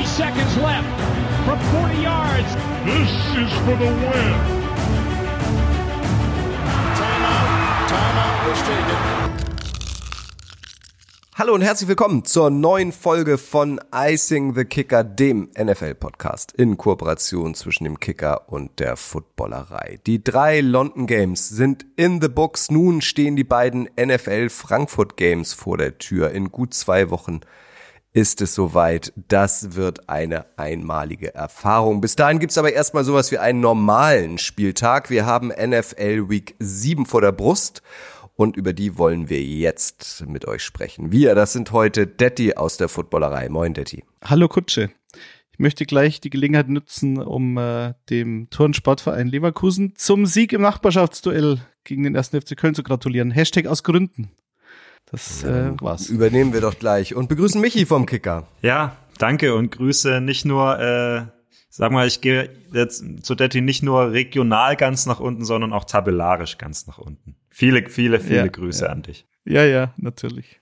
Three seconds left from 40 yards. This is for the win. Timeout. Timeout was taken. Hallo und herzlich willkommen zur neuen Folge von Icing the Kicker, dem NFL-Podcast in Kooperation zwischen dem Kicker und der Footballerei. Die drei London Games sind in the books. Nun stehen die beiden NFL Frankfurt Games vor der Tür. In gut zwei Wochen ist es soweit. Das wird eine einmalige Erfahrung. Bis dahin gibt's aber erstmal sowas wie einen normalen Spieltag. Wir haben NFL Week 7 vor der Brust und über die wollen wir jetzt mit euch sprechen. Wir, das sind heute Detti aus der Footballerei. Moin, Detti. Hallo Kutsche. Ich möchte gleich die Gelegenheit nutzen, um äh, dem Turnsportverein Leverkusen zum Sieg im Nachbarschaftsduell gegen den 1. FC Köln zu gratulieren. Hashtag aus Gründen. Das äh, war's. Übernehmen wir doch gleich und begrüßen Michi vom Kicker. Ja, danke und Grüße nicht nur, äh, sag mal, ich gehe jetzt zu Detti nicht nur regional ganz nach unten, sondern auch tabellarisch ganz nach unten. Viele, viele, viele Ja, Grüße ja. an dich. Ja, ja, natürlich.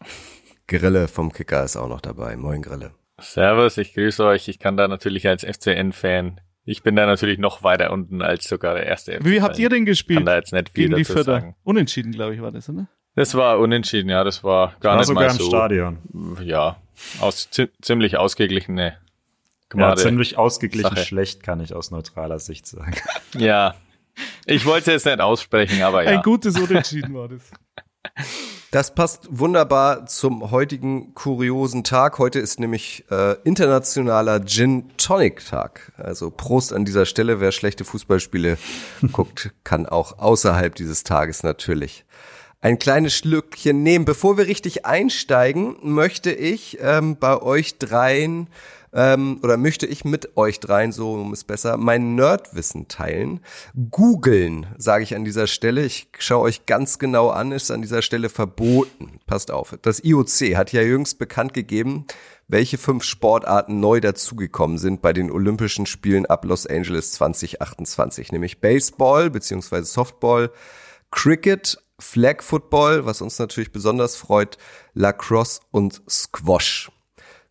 Grille vom Kicker ist auch noch dabei. Moin, Grille. Servus, ich grüße euch. Ich kann da natürlich als FCN-Fan, ich bin da natürlich noch weiter unten als sogar der erste FC. Wie habt ihr denn gespielt? Kann da jetzt nicht viel gegen die dazu Vierter? sagen. Unentschieden, glaube ich, war das, oder? Das war unentschieden, ja, das war gar War nicht sogar mal im so. Stadion. Ja, aus zi ziemlich ausgeglichene Ja, Gmade. ziemlich ausgeglichen Sache. schlecht, kann ich aus neutraler Sicht sagen. Ja. Ich wollte es jetzt nicht aussprechen, aber ja. Ein gutes Unentschieden war das. Das passt wunderbar zum heutigen kuriosen Tag. Heute ist nämlich äh, internationaler Gin Tonic Tag. Also Prost an dieser Stelle. Wer schlechte Fußballspiele guckt, kann auch außerhalb dieses Tages natürlich ein kleines Schlückchen nehmen. Bevor wir richtig einsteigen, möchte ich ähm, bei euch dreien ähm, oder möchte ich mit euch dreien, so um es besser, mein Nerdwissen teilen. Googeln, sage ich an dieser Stelle. Ich schaue euch ganz genau an, ist an dieser Stelle verboten. Passt auf. Das IOC hat ja jüngst bekannt gegeben, welche fünf Sportarten neu dazugekommen sind bei den Olympischen Spielen ab Los Angeles 2028, nämlich Baseball beziehungsweise Softball, Cricket, Flag Football, was uns natürlich besonders freut, Lacrosse und Squash.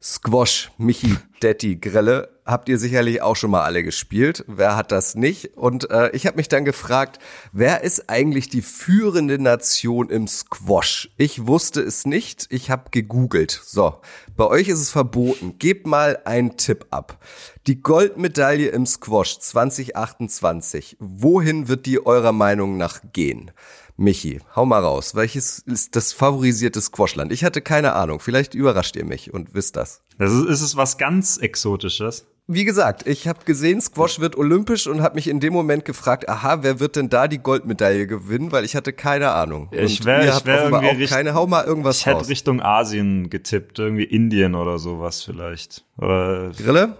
Squash, Michi, Detti, Grelle, habt ihr sicherlich auch schon mal alle gespielt. Wer hat das nicht? Und äh, ich habe mich dann gefragt, wer ist eigentlich die führende Nation im Squash? Ich wusste es nicht, ich habe gegoogelt. So, bei euch ist es verboten. Gebt mal einen Tipp ab. Die Goldmedaille im Squash 2028, wohin wird die eurer Meinung nach gehen? Michi, hau mal raus. Welches ist das favorisierte Squashland? Ich hatte keine Ahnung. Vielleicht überrascht ihr mich und wisst das. Das ist, ist es was ganz Exotisches. Wie gesagt, ich habe gesehen, Squash wird olympisch und habe mich in dem Moment gefragt, aha, wer wird denn da die Goldmedaille gewinnen? Weil ich hatte keine Ahnung. Ich Und wär- ihr ich wär irgendwie auch keine. Hau mal irgendwas Ich hätte raus. Richtung Asien getippt, irgendwie Indien oder sowas vielleicht. Oder Grille?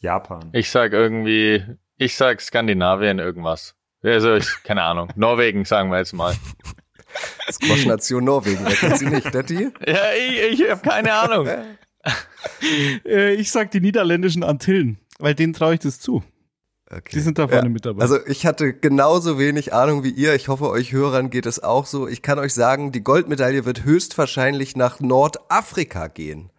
Japan. Ich sag irgendwie, ich sag Skandinavien irgendwas. Also, ich, keine Ahnung. Norwegen, sagen wir jetzt mal. Squash-Nation Norwegen. Wer kennt sie nicht, Detti? Ja, ich, ich habe keine Ahnung. Äh, ich sag die niederländischen Antillen, weil denen traue ich das zu. Okay. Die sind da vorne mit dabei. Also ich hatte genauso wenig Ahnung wie ihr. Ich hoffe, euch Hörern geht es auch so. Ich kann euch sagen, die Goldmedaille wird höchstwahrscheinlich nach Nordafrika gehen.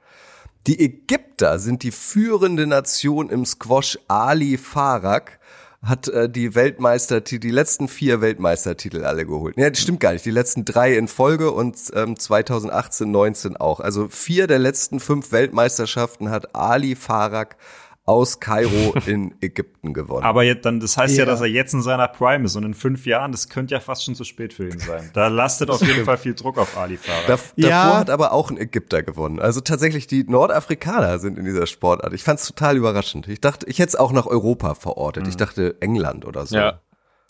Die Ägypter sind die führende Nation im Squash. Ali Farag hat äh, die Weltmeistertitel, die letzten vier Weltmeistertitel alle geholt. Ja, das stimmt gar nicht. Die letzten drei in Folge und ähm, 2018, 19 auch. Also vier der letzten fünf Weltmeisterschaften hat Ali Farag aus Kairo in Ägypten gewonnen. Aber jetzt, dann, das heißt ja. Ja. dass er jetzt in seiner Prime ist und in fünf Jahren, das könnte ja fast schon zu spät für ihn sein. Da lastet auf jeden Fall viel Druck auf Ali Farah. Da, Ja. Davor hat aber auch ein Ägypter gewonnen. Also tatsächlich die Nordafrikaner sind in dieser Sportart. Ich fand es total überraschend. Ich dachte, ich hätte es auch nach Europa verortet. Ich dachte England oder so. Ja.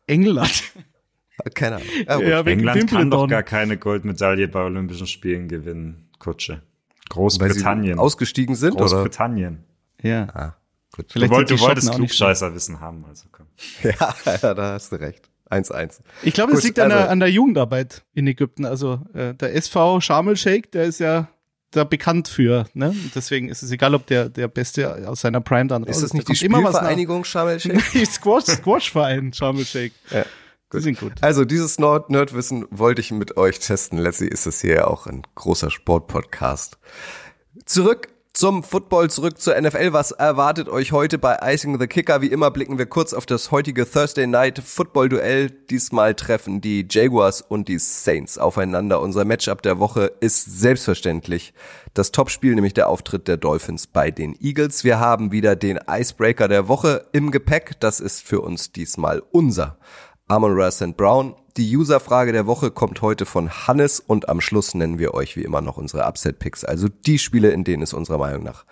England. Keine Ahnung. Ja, gut. Ja, England kann Wimbledon. doch gar keine Goldmedaille bei Olympischen Spielen gewinnen, Kutsche. Weil sie Großbritannien. ausgestanden sind, oder? Großbritannien. Ja. Ah, gut. Du, Vielleicht wollt, sind du die wolltest nicht Klugscheißerwissen haben, also komm. Ja, ja, da hast du recht. 1-1. Ich glaube, es Gut, liegt an, also- der, an der Jugendarbeit in Ägypten. Also äh, der SV Sharm el Sheikh, der ist ja da bekannt für. Ne? Und deswegen ist es egal, ob der der Beste aus seiner Prime dann raus Ist das nicht die Da kommt immer was nach- Spielvereinigung Sharm el Sheikh? Die Squash, Squash-Verein Sharm el Sheikh. Ja, Die sind gut. Also dieses Nerd Nerdwissen wollte ich mit euch testen. Letztlich ist es hier ja auch ein großer Sportpodcast. Zurück Zum Football zurück zur NFL. Was erwartet euch heute bei Icing the Kicker? Wie immer blicken wir kurz auf das heutige Thursday Night Football Duell. Diesmal treffen die Jaguars und die Saints aufeinander. Unser Matchup der Woche ist selbstverständlich das Topspiel, nämlich der Auftritt der Dolphins bei den Eagles. Wir haben wieder den Icebreaker der Woche im Gepäck. Das ist für uns diesmal unser Amon Ra St. Brown. Die Userfrage der Woche kommt heute von Hannes und am Schluss nennen wir euch wie immer noch unsere Upset-Picks, also die Spiele, in denen es unserer Meinung nach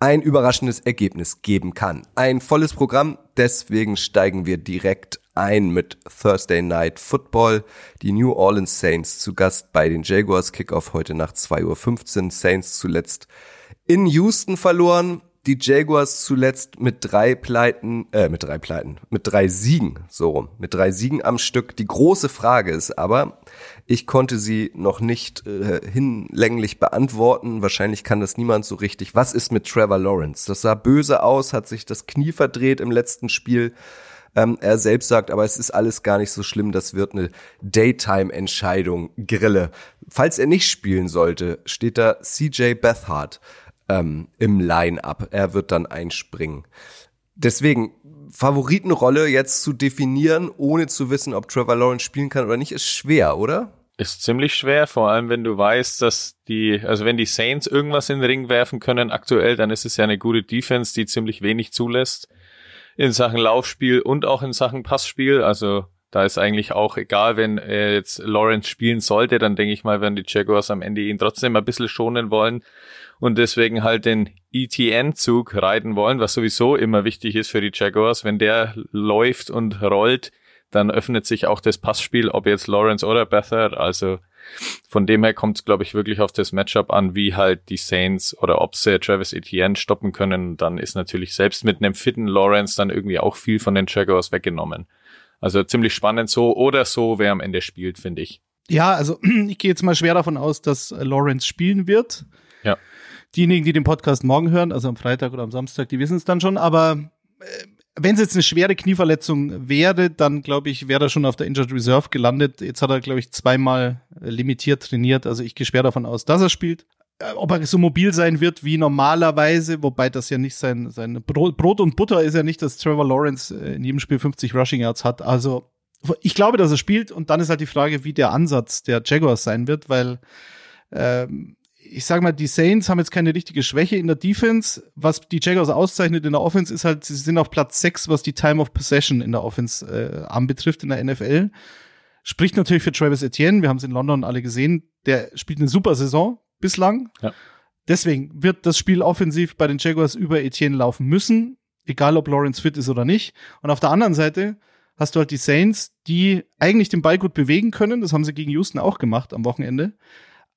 ein überraschendes Ergebnis geben kann. Ein volles Programm, deswegen steigen wir direkt ein mit Thursday Night Football. Die New Orleans Saints zu Gast bei den Jaguars. Kickoff heute nach 2.15 Uhr. Saints zuletzt in Houston verloren die Jaguars zuletzt mit drei Pleiten, äh, mit drei Pleiten, mit drei Siegen, so rum, mit drei Siegen am Stück. Die große Frage ist aber, ich konnte sie noch nicht äh, hinlänglich beantworten. Wahrscheinlich kann das niemand so richtig. Was ist mit Trevor Lawrence? Das sah böse aus, hat sich das Knie verdreht im letzten Spiel. Ähm, er selbst sagt, aber es ist alles gar nicht so schlimm, das wird eine Daytime-Entscheidung, Grille. Falls er nicht spielen sollte, steht da CJ Bethard ähm, im Line-up. Er wird dann einspringen. Deswegen, Favoritenrolle jetzt zu definieren, ohne zu wissen, ob Trevor Lawrence spielen kann oder nicht, ist schwer, oder? Ist ziemlich schwer, vor allem wenn du weißt, dass die, also wenn die Saints irgendwas in den Ring werfen können aktuell, dann ist es ja eine gute Defense, die ziemlich wenig zulässt in Sachen Laufspiel und auch in Sachen Passspiel. Also da ist eigentlich auch egal, wenn er jetzt Lawrence spielen sollte, dann denke ich mal, werden die Jaguars am Ende ihn trotzdem ein bisschen schonen wollen und deswegen halt den ETN-Zug reiten wollen, was sowieso immer wichtig ist für die Jaguars. Wenn der läuft und rollt, dann öffnet sich auch das Passspiel, ob jetzt Lawrence oder Bethard. Also von dem her kommt es, glaube ich, wirklich auf das Matchup an, wie halt die Saints oder ob sie Travis Etienne stoppen können. Dann ist natürlich selbst mit einem fitten Lawrence dann irgendwie auch viel von den Jaguars weggenommen. Also ziemlich spannend so oder so, wer am Ende spielt, finde ich. Ja, also ich gehe jetzt mal schwer davon aus, dass Lawrence spielen wird. Ja. Diejenigen, die den Podcast morgen hören, also am Freitag oder am Samstag, die wissen es dann schon. Aber äh, wenn es jetzt eine schwere Knieverletzung wäre, dann glaube ich, wäre er schon auf der Injured Reserve gelandet. Jetzt hat er, glaube ich, zweimal äh, limitiert trainiert. Also ich gehe schwer davon aus, dass er spielt. Äh, ob er so mobil sein wird wie normalerweise, wobei das ja nicht sein, sein Brot, Brot und Butter ist ja nicht, dass Trevor Lawrence äh, in jedem Spiel 50 Rushing Yards hat. Also ich glaube, dass er spielt und dann ist halt die Frage, wie der Ansatz der Jaguars sein wird, weil ähm, ich sag mal, die Saints haben jetzt keine richtige Schwäche in der Defense. Was die Jaguars auszeichnet in der Offense ist halt, sie sind auf Platz 6, was die Time of Possession in der Offense äh, anbetrifft in der NFL. Spricht natürlich für Travis Etienne, wir haben es in London alle gesehen, der spielt eine super Saison bislang. Ja. Deswegen wird das Spiel offensiv bei den Jaguars über Etienne laufen müssen, egal ob Lawrence fit ist oder nicht. Und auf der anderen Seite hast du halt die Saints, die eigentlich den Ball gut bewegen können. Das haben sie gegen Houston auch gemacht am Wochenende.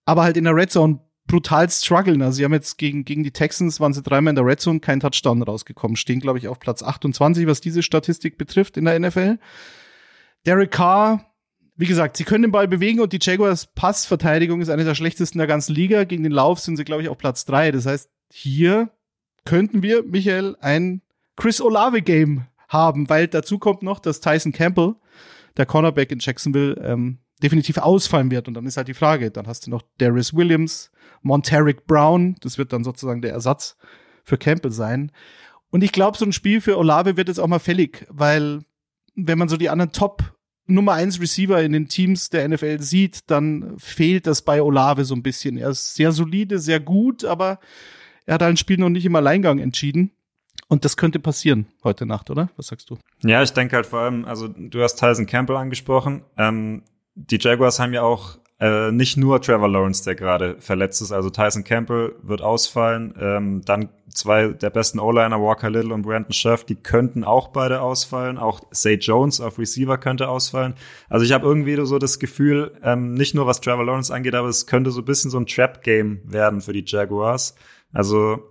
Aber halt in der Red Zone brutal strugglen. Also sie haben jetzt gegen, gegen die Texans, waren sie dreimal in der Red Zone, kein Touchdown rausgekommen. Stehen, glaube ich, auf Platz 28, was diese Statistik betrifft in der NFL. Derek Carr, wie gesagt, sie können den Ball bewegen und die Jaguars Passverteidigung ist eine der schlechtesten der ganzen Liga. Gegen den Lauf sind sie, glaube ich, auf Platz drei. Das heißt, hier könnten wir, Michael, ein Chris Olave Game haben, weil dazu kommt noch, dass Tyson Campbell, der Cornerback in Jacksonville, ähm, definitiv ausfallen wird. Und dann ist halt die Frage, dann hast du noch Darius Williams, Monteric Brown, das wird dann sozusagen der Ersatz für Campbell sein. Und ich glaube, so ein Spiel für Olave wird jetzt auch mal fällig, weil wenn man so die anderen Top Nummer eins Receiver in den Teams der NFL sieht, dann fehlt das bei Olave so ein bisschen. Er ist sehr solide, sehr gut, aber er hat halt ein Spiel noch nicht im Alleingang entschieden. Und das könnte passieren heute Nacht, oder? Was sagst du? Ja, ich denke halt vor allem, also du hast Tyson Campbell angesprochen. Ähm, die Jaguars haben ja auch äh, nicht nur Trevor Lawrence, der gerade verletzt ist. Also Tyson Campbell wird ausfallen. Ähm, dann zwei der besten O-Liner, Walker Little und Brandon Scherf, die könnten auch beide ausfallen. Auch Zay Jones auf Receiver könnte ausfallen. Also ich habe irgendwie so das Gefühl, ähm, nicht nur was Trevor Lawrence angeht, aber es könnte so ein bisschen so ein Trap-Game werden für die Jaguars. Also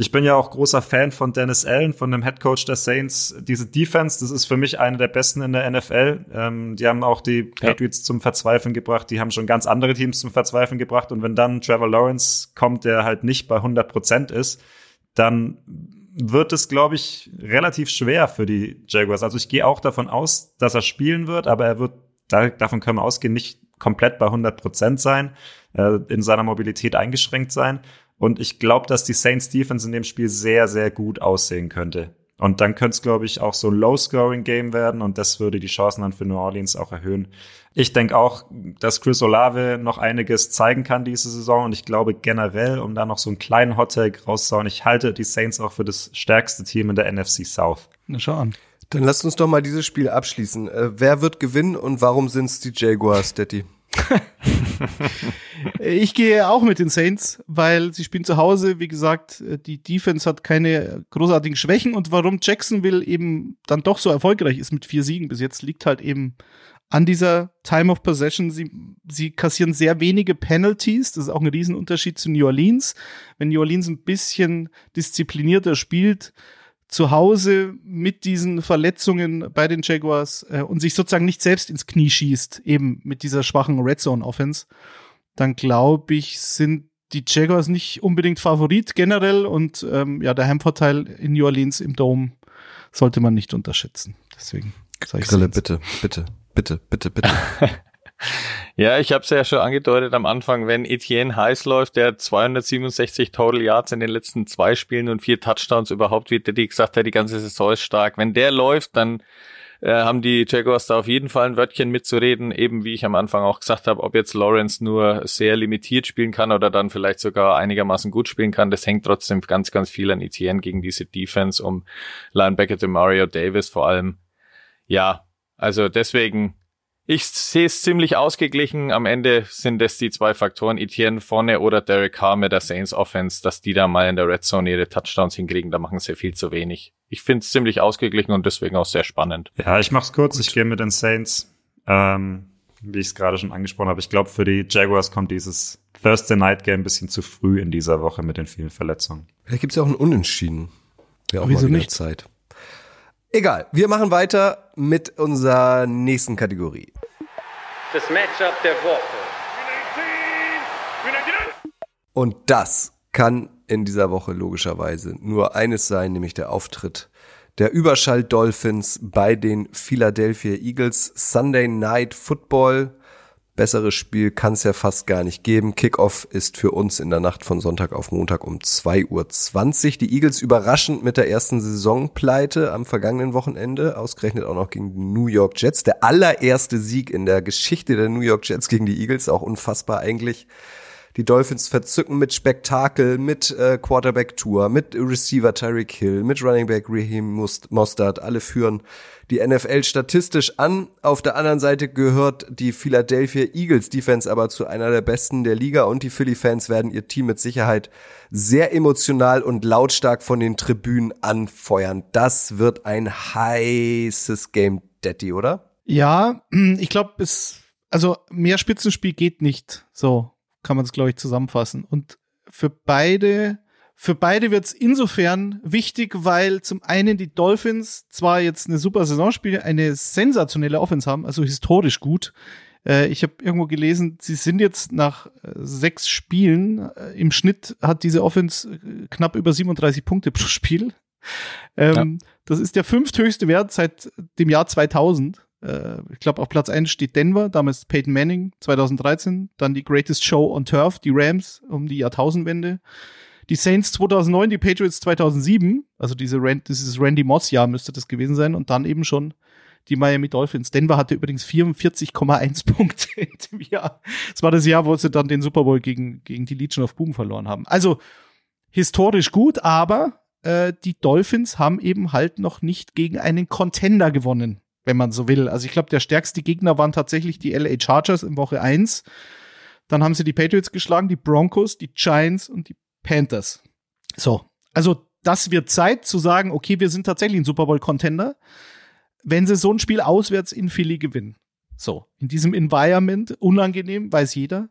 ich bin ja auch großer Fan von Dennis Allen, von dem Head Coach der Saints. Diese Defense, das ist für mich eine der besten in der NFL. Ähm, die haben auch die Patriots ja. zum Verzweifeln gebracht. Die haben schon ganz andere Teams zum Verzweifeln gebracht. Und wenn dann Trevor Lawrence kommt, der halt nicht bei 100 Prozent ist, dann wird es, glaube ich, relativ schwer für die Jaguars. Also ich gehe auch davon aus, dass er spielen wird, aber er wird, davon können wir ausgehen, nicht komplett bei 100 Prozent sein, äh, in seiner Mobilität eingeschränkt sein. Und ich glaube, dass die Saints Defense in dem Spiel sehr, sehr gut aussehen könnte. Und dann könnte es, glaube ich, auch so ein Low-Scoring-Game werden und das würde die Chancen dann für New Orleans auch erhöhen. Ich denke auch, dass Chris Olave noch einiges zeigen kann diese Saison und ich glaube generell, um da noch so einen kleinen Hottag rauszuhauen, ich halte die Saints auch für das stärkste Team in der NFC South. Na, schau an. Dann lasst uns doch mal dieses Spiel abschließen. Äh, wer wird gewinnen und warum sind es die Jaguars, Daddy? ich gehe auch mit den Saints, weil sie spielen zu Hause. Wie gesagt, die Defense hat keine großartigen Schwächen und warum Jacksonville eben dann doch so erfolgreich ist mit vier Siegen bis jetzt, liegt halt eben an dieser Time of Possession. Sie, sie kassieren sehr wenige Penalties. Das ist auch ein Riesenunterschied zu New Orleans. Wenn New Orleans ein bisschen disziplinierter spielt, zu Hause mit diesen Verletzungen bei den Jaguars äh, und sich sozusagen nicht selbst ins Knie schießt, eben mit dieser schwachen Red Zone Offense, dann glaube ich, sind die Jaguars nicht unbedingt Favorit generell und ähm, ja, der Heimvorteil in New Orleans im Dome sollte man nicht unterschätzen. Deswegen sage ich Grille, bitte, bitte, bitte, bitte, bitte. Ja, ich habe es ja schon angedeutet am Anfang, wenn Etienne heiß läuft, der 267 Total Yards in den letzten zwei Spielen und vier Touchdowns überhaupt, wie Diddy gesagt hat, die ganze Saison ist stark. Wenn der läuft, dann äh, haben die Jaguars da auf jeden Fall ein Wörtchen mitzureden, eben wie ich am Anfang auch gesagt habe, ob jetzt Lawrence nur sehr limitiert spielen kann oder dann vielleicht sogar einigermaßen gut spielen kann, das hängt trotzdem ganz, ganz viel an Etienne gegen diese Defense um Linebacker Mario Davis vor allem. Ja, also deswegen ich sehe es ziemlich ausgeglichen. Am Ende sind es die zwei Faktoren, Etienne vorne oder Derek Carr mit der Saints Offense, dass die da mal in der Red Zone ihre Touchdowns hinkriegen. Da machen sie viel zu wenig. Ich finde es ziemlich ausgeglichen und deswegen auch sehr spannend. Ja, ich mach's kurz. Gut. Ich gehe mit den Saints. Ähm, wie ich es gerade schon angesprochen habe. Ich glaube, für die Jaguars kommt dieses Thursday Night Game ein bisschen zu früh in dieser Woche mit den vielen Verletzungen. Vielleicht gibt es ja auch einen Unentschieden. Wäre auch Wieso mal wieder nicht? Zeit. Egal, wir machen weiter mit unserer nächsten Kategorie. Das Matchup der Woche. Und das kann in dieser Woche logischerweise nur eines sein, nämlich der Auftritt der Überschall Dolphins bei den Philadelphia Eagles Sunday Night Football Besseres Spiel kann es ja fast gar nicht geben. Kickoff ist für uns in der Nacht von Sonntag auf Montag um 2.20 Uhr. Die Eagles überraschend mit der ersten Saisonpleite am vergangenen Wochenende, ausgerechnet auch noch gegen die New York Jets. Der allererste Sieg in der Geschichte der New York Jets gegen die Eagles, auch unfassbar eigentlich. Die Dolphins verzücken mit Spektakel, mit äh, Quarterback Tour, mit Receiver Tyreek Hill, mit Running Back Raheem Mostert. Alle führen die NFL statistisch an. Auf der anderen Seite gehört die Philadelphia Eagles Defense aber zu einer der besten der Liga und die Philly Fans werden ihr Team mit Sicherheit sehr emotional und lautstark von den Tribünen anfeuern. Das wird ein heißes Game, Daddy, oder? Ja, ich glaube, es also mehr Spitzenspiel geht nicht. So kann man es, glaube ich, zusammenfassen. Und für beide, für beide wird es insofern wichtig, weil zum einen die Dolphins zwar jetzt eine super Saison spielen, eine sensationelle Offense haben, also historisch gut. Äh, ich habe irgendwo gelesen, sie sind jetzt nach äh, sechs Spielen, äh, im Schnitt hat diese Offense knapp über 37 Punkte pro Spiel. Ähm, ja. Das ist der fünfthöchste Wert seit dem Jahr 2000 äh, ich glaube, auf Platz 1 steht Denver, damals Peyton Manning 2013, dann die Greatest Show on Turf, die Rams um die Jahrtausendwende, die Saints 2009, die Patriots 2007, also diese Rand, dieses Randy Moss Jahr müsste das gewesen sein und dann eben schon die Miami Dolphins. Denver hatte übrigens 44,1 Punkte in dem Jahr. Das war das Jahr, wo sie dann den Super Bowl gegen, gegen die Legion of Boom verloren haben. Also historisch gut, aber äh, die Dolphins haben eben halt noch nicht gegen einen Contender gewonnen wenn man so will. Also ich glaube, der stärkste Gegner waren tatsächlich die LA Chargers in Woche 1. Dann haben sie die Patriots geschlagen, die Broncos, die Giants und die Panthers. So, also das wird Zeit zu sagen, okay, wir sind tatsächlich ein Super Bowl Contender, wenn sie so ein Spiel auswärts in Philly gewinnen. So, in diesem Environment, unangenehm, weiß jeder.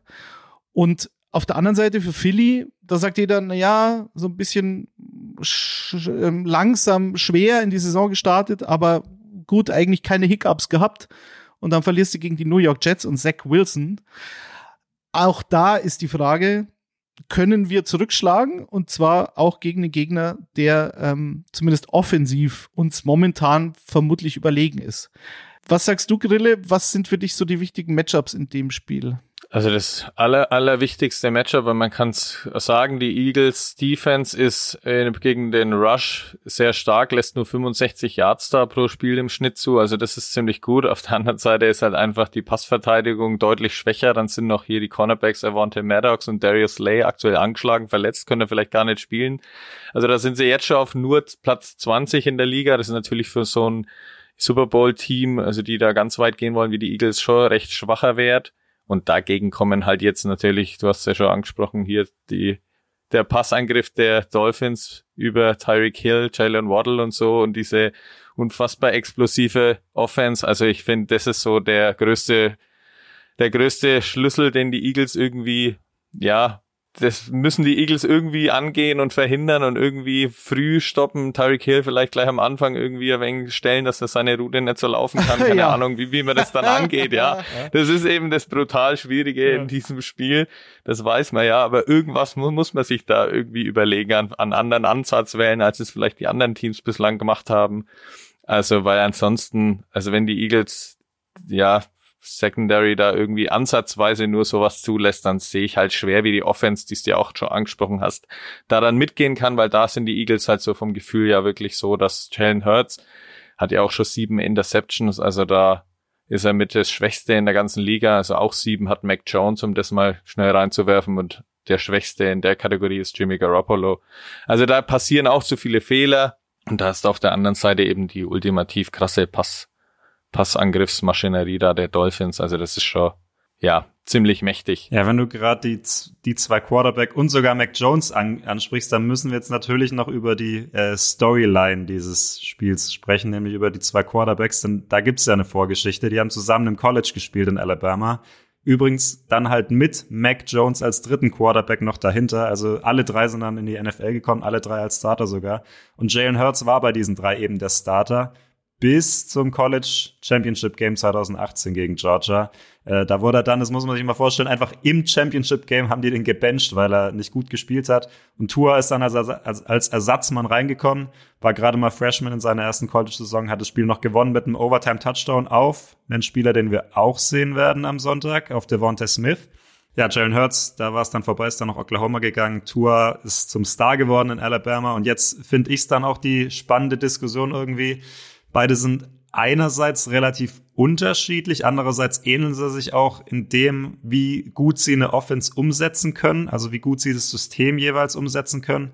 Und auf der anderen Seite für Philly, da sagt jeder, na ja, so ein bisschen sch ähm, langsam, schwer in die Saison gestartet, aber gut, eigentlich keine Hiccups gehabt. Und dann verlierst du gegen die New York Jets und Zach Wilson. Auch da ist die Frage, können wir zurückschlagen? Und zwar auch gegen einen Gegner, der ähm, zumindest offensiv uns momentan vermutlich überlegen ist. Was sagst du, Grille? Was sind für dich so die wichtigen Matchups in dem Spiel? Also das aller, allerwichtigste Matchup, weil man kann es sagen, die Eagles Defense ist äh, gegen den Rush sehr stark, lässt nur 65 Yards da pro Spiel im Schnitt zu. Also das ist ziemlich gut. Auf der anderen Seite ist halt einfach die Passverteidigung deutlich schwächer. Dann sind noch hier die Cornerbacks Avante Maddox und Darius Lay aktuell angeschlagen, verletzt, können vielleicht gar nicht spielen. Also da sind sie jetzt schon auf nur Platz 20 in der Liga. Das ist natürlich für so ein Super Bowl Team, also die da ganz weit gehen wollen, wie die Eagles schon recht schwacher Wert. Und dagegen kommen halt jetzt natürlich, du hast ja schon angesprochen, hier die, der Passangriff der Dolphins über Tyreek Hill, Jalen Waddle und so und diese unfassbar explosive Offense. Also ich finde, das ist so der größte, der größte Schlüssel, den die Eagles irgendwie, ja, das müssen die Eagles irgendwie angehen und verhindern und irgendwie früh stoppen. Tyreek Hill vielleicht gleich am Anfang irgendwie ein wenig stellen, dass er seine Route nicht so laufen kann. Keine ja. Ahnung, wie, wie man das dann angeht, ja. Das ist eben das brutal Schwierige ja. in diesem Spiel. Das weiß man ja, aber irgendwas mu muss man sich da irgendwie überlegen, an, an anderen Ansatzwellen, als es vielleicht die anderen Teams bislang gemacht haben. Also, weil ansonsten, also wenn die Eagles, ja, Secondary da irgendwie ansatzweise nur sowas zulässt, dann sehe ich halt schwer, wie die Offense, die du ja auch schon angesprochen hast, da dann mitgehen kann, weil da sind die Eagles halt so vom Gefühl ja wirklich so, dass Jalen Hurts hat ja auch schon sieben Interceptions, also da ist er mit das Schwächste in der ganzen Liga, also auch sieben hat Mac Jones, um das mal schnell reinzuwerfen und der Schwächste in der Kategorie ist Jimmy Garoppolo. Also da passieren auch so viele Fehler und da ist auf der anderen Seite eben die ultimativ krasse Pass Passangriffsmaschinerie da der Dolphins. Also das ist schon, ja, ziemlich mächtig. Ja, wenn du gerade die, die zwei Quarterback und sogar Mac Jones an, ansprichst, dann müssen wir jetzt natürlich noch über die äh, Storyline dieses Spiels sprechen, nämlich über die zwei Quarterbacks, denn da gibt's ja eine Vorgeschichte. Die haben zusammen im College gespielt in Alabama. Übrigens dann halt mit Mac Jones als dritten Quarterback noch dahinter. Also alle drei sind dann in die NFL gekommen, alle drei als Starter sogar. Und Jalen Hurts war bei diesen drei eben der Starter bis zum College Championship Game 2018 gegen Georgia. Äh, da wurde er dann, das muss man sich mal vorstellen, einfach im Championship Game haben die den gebencht, weil er nicht gut gespielt hat. Und Tua ist dann als, als, als Ersatzmann reingekommen, war gerade mal Freshman in seiner ersten College-Saison, hat das Spiel noch gewonnen mit einem Overtime-Touchdown auf einen Spieler, den wir auch sehen werden am Sonntag, auf Devonta Smith. Ja, Jalen Hurts, da war es dann vorbei, ist dann nach Oklahoma gegangen. Tua ist zum Star geworden in Alabama. Und jetzt finde ich es dann auch die spannende Diskussion irgendwie Beide sind einerseits relativ unterschiedlich, andererseits ähneln sie sich auch in dem, wie gut sie eine Offense umsetzen können, also wie gut sie das System jeweils umsetzen können.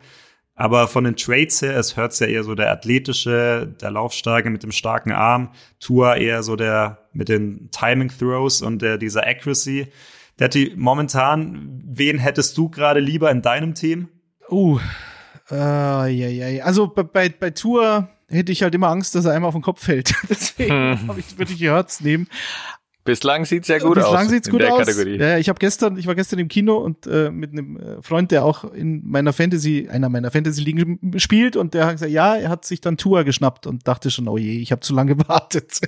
Aber von den Trades her, es hört ja eher so der athletische, der Laufstarke mit dem starken Arm, Tua eher so der mit den Timing Throws und der dieser Accuracy. Detti, momentan, wen hättest du gerade lieber in deinem Team? Uh, äh, ja, ja, also bei, bei, bei Tour hätte ich halt immer Angst, dass er einmal auf den Kopf fällt. Deswegen hm. ich, würde ich Herz nehmen. Bislang sieht's ja gut Bislang aus. Bislang sieht's gut aus. Kategorie. Ja, ich habe gestern, ich war gestern im Kino und äh, mit einem äh, Freund, der auch in meiner Fantasy, einer meiner Fantasy-Ligen spielt und der hat gesagt, ja, er hat sich dann Tour geschnappt und dachte schon, oh je, ich habe zu lange gewartet.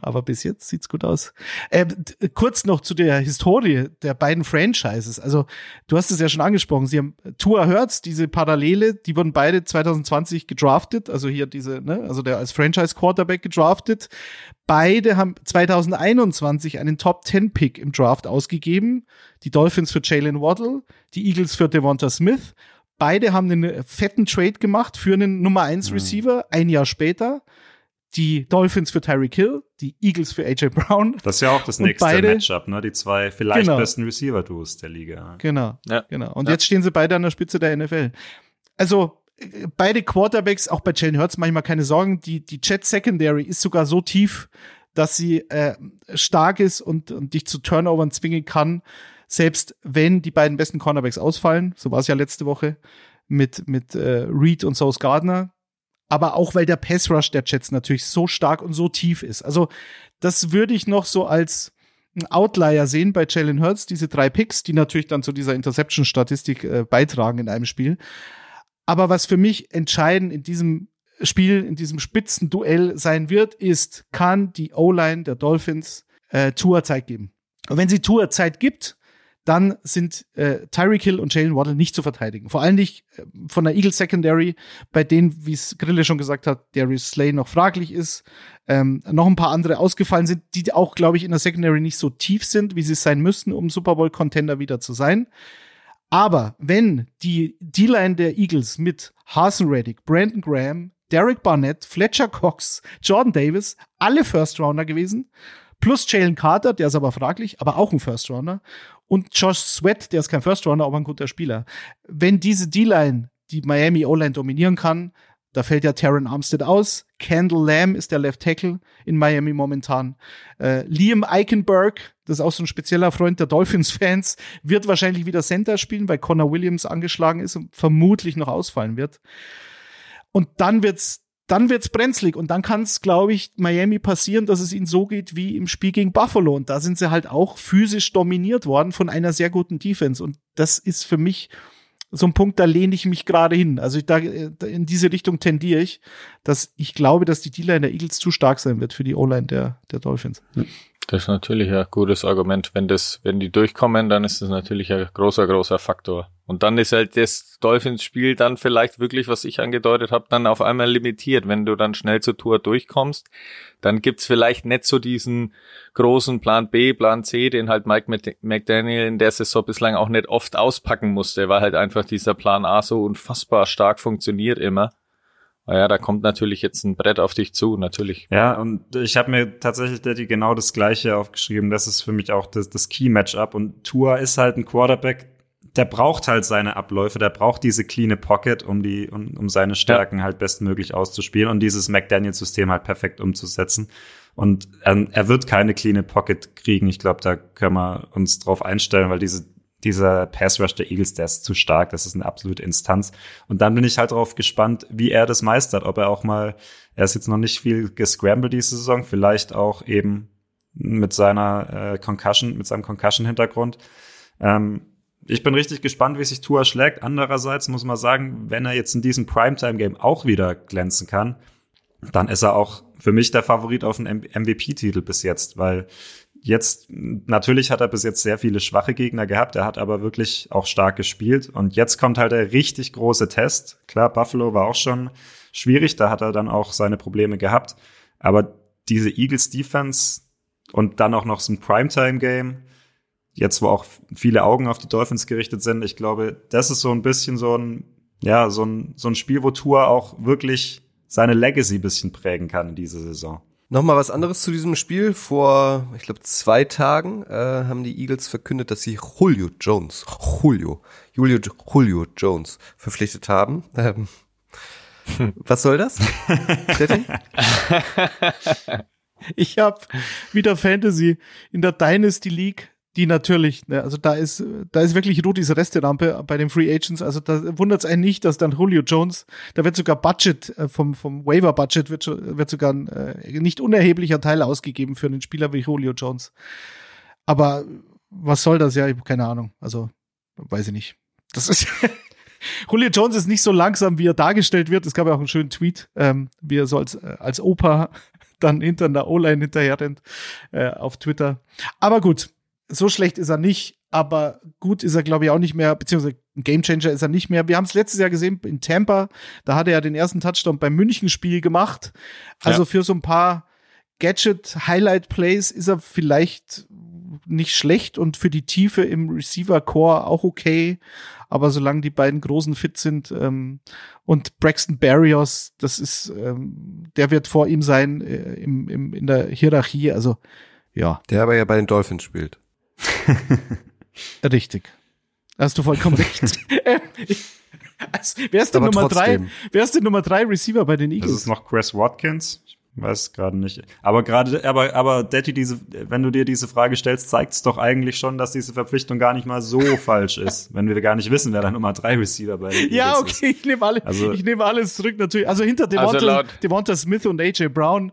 Aber bis jetzt sieht's gut aus. Äh, kurz noch zu der Historie der beiden Franchises. Also du hast es ja schon angesprochen. Sie haben Tour Hertz, diese Parallele, die wurden beide 2020 gedraftet. Also hier diese, ne, also der als Franchise Quarterback gedraftet. Beide haben 2021 einen Top 10 Pick im Draft ausgegeben. Die Dolphins für Jalen Waddle, die Eagles für Devonta Smith. Beide haben einen fetten Trade gemacht für einen Nummer 1 mhm. Receiver mhm. ein Jahr später. Die Dolphins für Tyreek Hill, die Eagles für AJ Brown. Das ist ja auch das nächste beide, Matchup, ne? Die zwei vielleicht genau. besten Receiver-Duos der Liga. Genau, ja. genau. Und ja. jetzt stehen sie beide an der Spitze der NFL. Also beide Quarterbacks, auch bei Jalen Hurts manchmal keine Sorgen. Die, die Jet Secondary ist sogar so tief, dass sie äh, stark ist und, und dich zu Turnovern zwingen kann, selbst wenn die beiden besten Cornerbacks ausfallen. So war es ja letzte Woche mit, mit äh, Reed und Sauce Gardner. Aber auch weil der Pass Rush der Jets natürlich so stark und so tief ist. Also das würde ich noch so als ein Outlier sehen bei Jalen Hurts, diese drei Picks, die natürlich dann zu dieser Interception-Statistik äh, beitragen in einem Spiel. Aber was für mich entscheidend in diesem Spiel, in diesem Spitzenduell sein wird, ist, kann die O-Line der Dolphins äh, Tour Zeit geben. Und wenn sie Tour Zeit gibt, dann sind äh, Tyreek Hill und Jalen Waddle nicht zu verteidigen. Vor allem nicht äh, von der Eagles Secondary, bei denen, wie es Grille schon gesagt hat, Darius Slay noch fraglich ist, ähm, noch ein paar andere ausgefallen sind, die auch, glaube ich, in der Secondary nicht so tief sind, wie sie es sein müssten, um Super Bowl Contender wieder zu sein. Aber wenn die D-Line der Eagles mit Harson Reddick, Brandon Graham, Derek Barnett, Fletcher Cox, Jordan Davis, alle First Rounder gewesen, plus Jalen Carter, der ist aber fraglich, aber auch ein First Rounder und Josh Sweat, der ist kein First Rounder, aber ein guter Spieler. Wenn diese D-Line die Miami O-Line dominieren kann, da fällt ja Taron Armstead aus. Kendall Lamb ist der Left Tackle in Miami momentan. Äh, Liam Eichenberg, das ist auch so ein spezieller Freund der Dolphins-Fans, wird wahrscheinlich wieder Center spielen, weil Connor Williams angeschlagen ist und vermutlich noch ausfallen wird. Und dann wird's dann wird's brenzlig und dann kann es, glaube ich, Miami passieren, dass es ihnen so geht wie im Spiel gegen Buffalo und da sind sie halt auch physisch dominiert worden von einer sehr guten Defense und das ist für mich so ein Punkt, da lehne ich mich gerade hin. Also ich, da, in diese Richtung tendiere ich, dass ich glaube, dass die D-Line der Eagles zu stark sein wird für die O-Line der, der Dolphins. Das ist natürlich ein gutes Argument. Wenn das, wenn die durchkommen, dann ist das natürlich ein großer, großer Faktor. Und dann ist halt das Dolphins-Spiel dann vielleicht wirklich, was ich angedeutet habe, dann auf einmal limitiert. Wenn du dann schnell zur Tour durchkommst, dann gibt's vielleicht nicht so diesen großen Plan B, Plan C, den halt Mike McDaniel in der Saison bislang auch nicht oft auspacken musste, weil halt einfach dieser Plan A so unfassbar stark funktioniert immer. Naja, da kommt natürlich jetzt ein Brett auf dich zu, natürlich. Ja, und ich habe mir tatsächlich Daddy, genau das Gleiche aufgeschrieben. Das ist für mich auch das, das Key-Matchup. Und Tua ist halt ein Quarterback, der braucht halt seine Abläufe, der braucht diese cleane Pocket, um die, um, um seine Stärken ja. halt bestmöglich auszuspielen und dieses McDaniel-System halt perfekt umzusetzen. Und ähm, er wird keine cleane Pocket kriegen. Ich glaube, da können wir uns drauf einstellen, weil diese dieser Pass Rush der Eagles, der ist zu stark, das ist eine absolute Instanz. Und dann bin ich halt darauf gespannt, wie er das meistert, ob er auch mal, er ist jetzt noch nicht viel gescrambled diese Saison, vielleicht auch eben mit seiner äh, Concussion, mit seinem Concussion-Hintergrund. Ähm, ich bin richtig gespannt, wie sich Tua schlägt. Andererseits muss man sagen, wenn er jetzt in diesem Primetime-Game auch wieder glänzen kann, dann ist er auch für mich der Favorit auf den MVP-Titel bis jetzt, weil jetzt, natürlich hat er bis jetzt sehr viele schwache Gegner gehabt, er hat aber wirklich auch stark gespielt. Und jetzt kommt halt der richtig große Test. Klar, Buffalo war auch schon schwierig, da hat er dann auch seine Probleme gehabt. Aber diese Eagles Defense und dann auch noch so ein Primetime-Game, jetzt wo auch viele Augen auf die Dolphins gerichtet sind, ich glaube, das ist so ein bisschen so ein, ja, so ein, so ein Spiel, wo Tour auch wirklich seine Legacy bisschen prägen kann in dieser Saison. Nochmal was anderes zu diesem Spiel. Vor, ich glaube, zwei Tagen äh, haben die Eagles verkündet, dass sie Julio Jones, Julio, Julio, Julio Jones verpflichtet haben. Ähm, was soll das? ich habe wieder Fantasy in der Dynasty League die natürlich, ne, also da ist, da ist wirklich Rudis Resterampe bei den Free Agents. Also da wundert es einen nicht, dass dann Julio Jones, da wird sogar Budget äh, vom, vom Waiver Budget wird, wird sogar ein äh, nicht unerheblicher Teil ausgegeben für einen Spieler wie Julio Jones. Aber was soll das ja? Ich habe keine Ahnung. Also weiß ich nicht. Das ist Julio Jones ist nicht so langsam, wie er dargestellt wird. Es gab ja auch einen schönen Tweet, ähm, wie er so als, äh, als Opa dann hinter einer O-Line hinterher rennt äh, auf Twitter. Aber gut, so schlecht ist er nicht, aber gut ist er, glaube ich, auch nicht mehr, beziehungsweise ein Gamechanger ist er nicht mehr. Wir haben es letztes Jahr gesehen in Tampa, da hat er ja den ersten Touchdown beim München-Spiel gemacht. Also ja. für so ein paar Gadget-Highlight-Plays ist er vielleicht nicht schlecht und für die Tiefe im Receiver-Core auch okay. Aber solange die beiden Großen fit sind ähm, und Braxton Barrios, das ist, ähm, der wird vor ihm sein äh, im, im, in der Hierarchie. Also ja. Der aber ja bei den Dolphins spielt. Richtig. Hast du vollkommen recht. also, wer ist denn Nummer drei? Wer ist denn Nummer drei Receiver bei den Eagles? Das ist noch Chris Watkins. Ich weiß gerade nicht. Aber gerade, aber, aber Daddy, diese, wenn du dir diese Frage stellst, zeigt es doch eigentlich schon, dass diese Verpflichtung gar nicht mal so falsch ist, wenn wir gar nicht wissen, wer der Nummer drei Receiver bei den Eagles Ja, okay, ist. ich nehme alle, also, ich nehme alles zurück natürlich. Also hinter Devonta, also Devonta Smith und AJ Brown